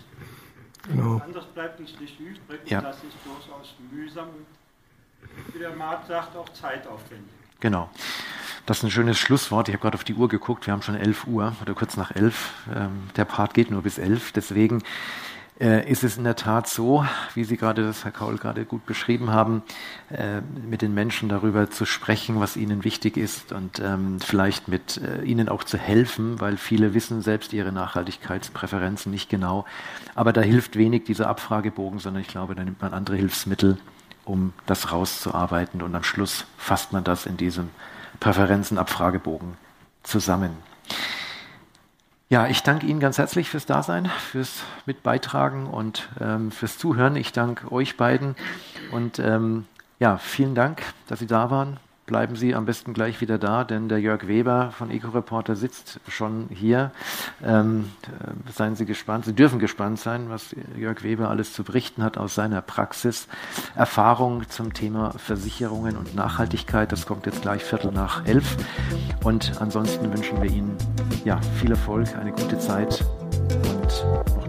Genau. Anders bleibt uns nicht übrig Ja. und das ist durchaus mühsam und, wie der Markt sagt, auch zeitaufwendig. Genau. Das ist ein schönes Schlusswort. Ich habe gerade auf die Uhr geguckt. Wir haben schon 11 Uhr oder kurz nach 11. Ähm, der Part geht nur bis 11. Deswegen äh, ist es in der Tat so, wie Sie gerade das, Herr Kaul, gerade gut beschrieben haben, äh, mit den Menschen darüber zu sprechen, was ihnen wichtig ist und ähm, vielleicht mit äh, ihnen auch zu helfen, weil viele wissen selbst ihre Nachhaltigkeitspräferenzen nicht genau. Aber da hilft wenig dieser Abfragebogen, sondern ich glaube, da nimmt man andere Hilfsmittel, um das rauszuarbeiten und am Schluss fasst man das in diesem Präferenzenabfragebogen zusammen. Ja, ich danke Ihnen ganz herzlich fürs Dasein, fürs Mitbeitragen und ähm, fürs Zuhören. Ich danke euch beiden und ähm, ja, vielen Dank, dass Sie da waren. Bleiben Sie am besten gleich wieder da, denn der Jörg Weber von EcoReporter sitzt schon hier. Ähm, äh, seien Sie gespannt, Sie dürfen gespannt sein, was Jörg Weber alles zu berichten hat aus seiner Praxis. Erfahrung zum Thema Versicherungen und Nachhaltigkeit, das kommt jetzt gleich Viertel nach elf. Und ansonsten wünschen wir Ihnen ja, viel Erfolg, eine gute Zeit und noch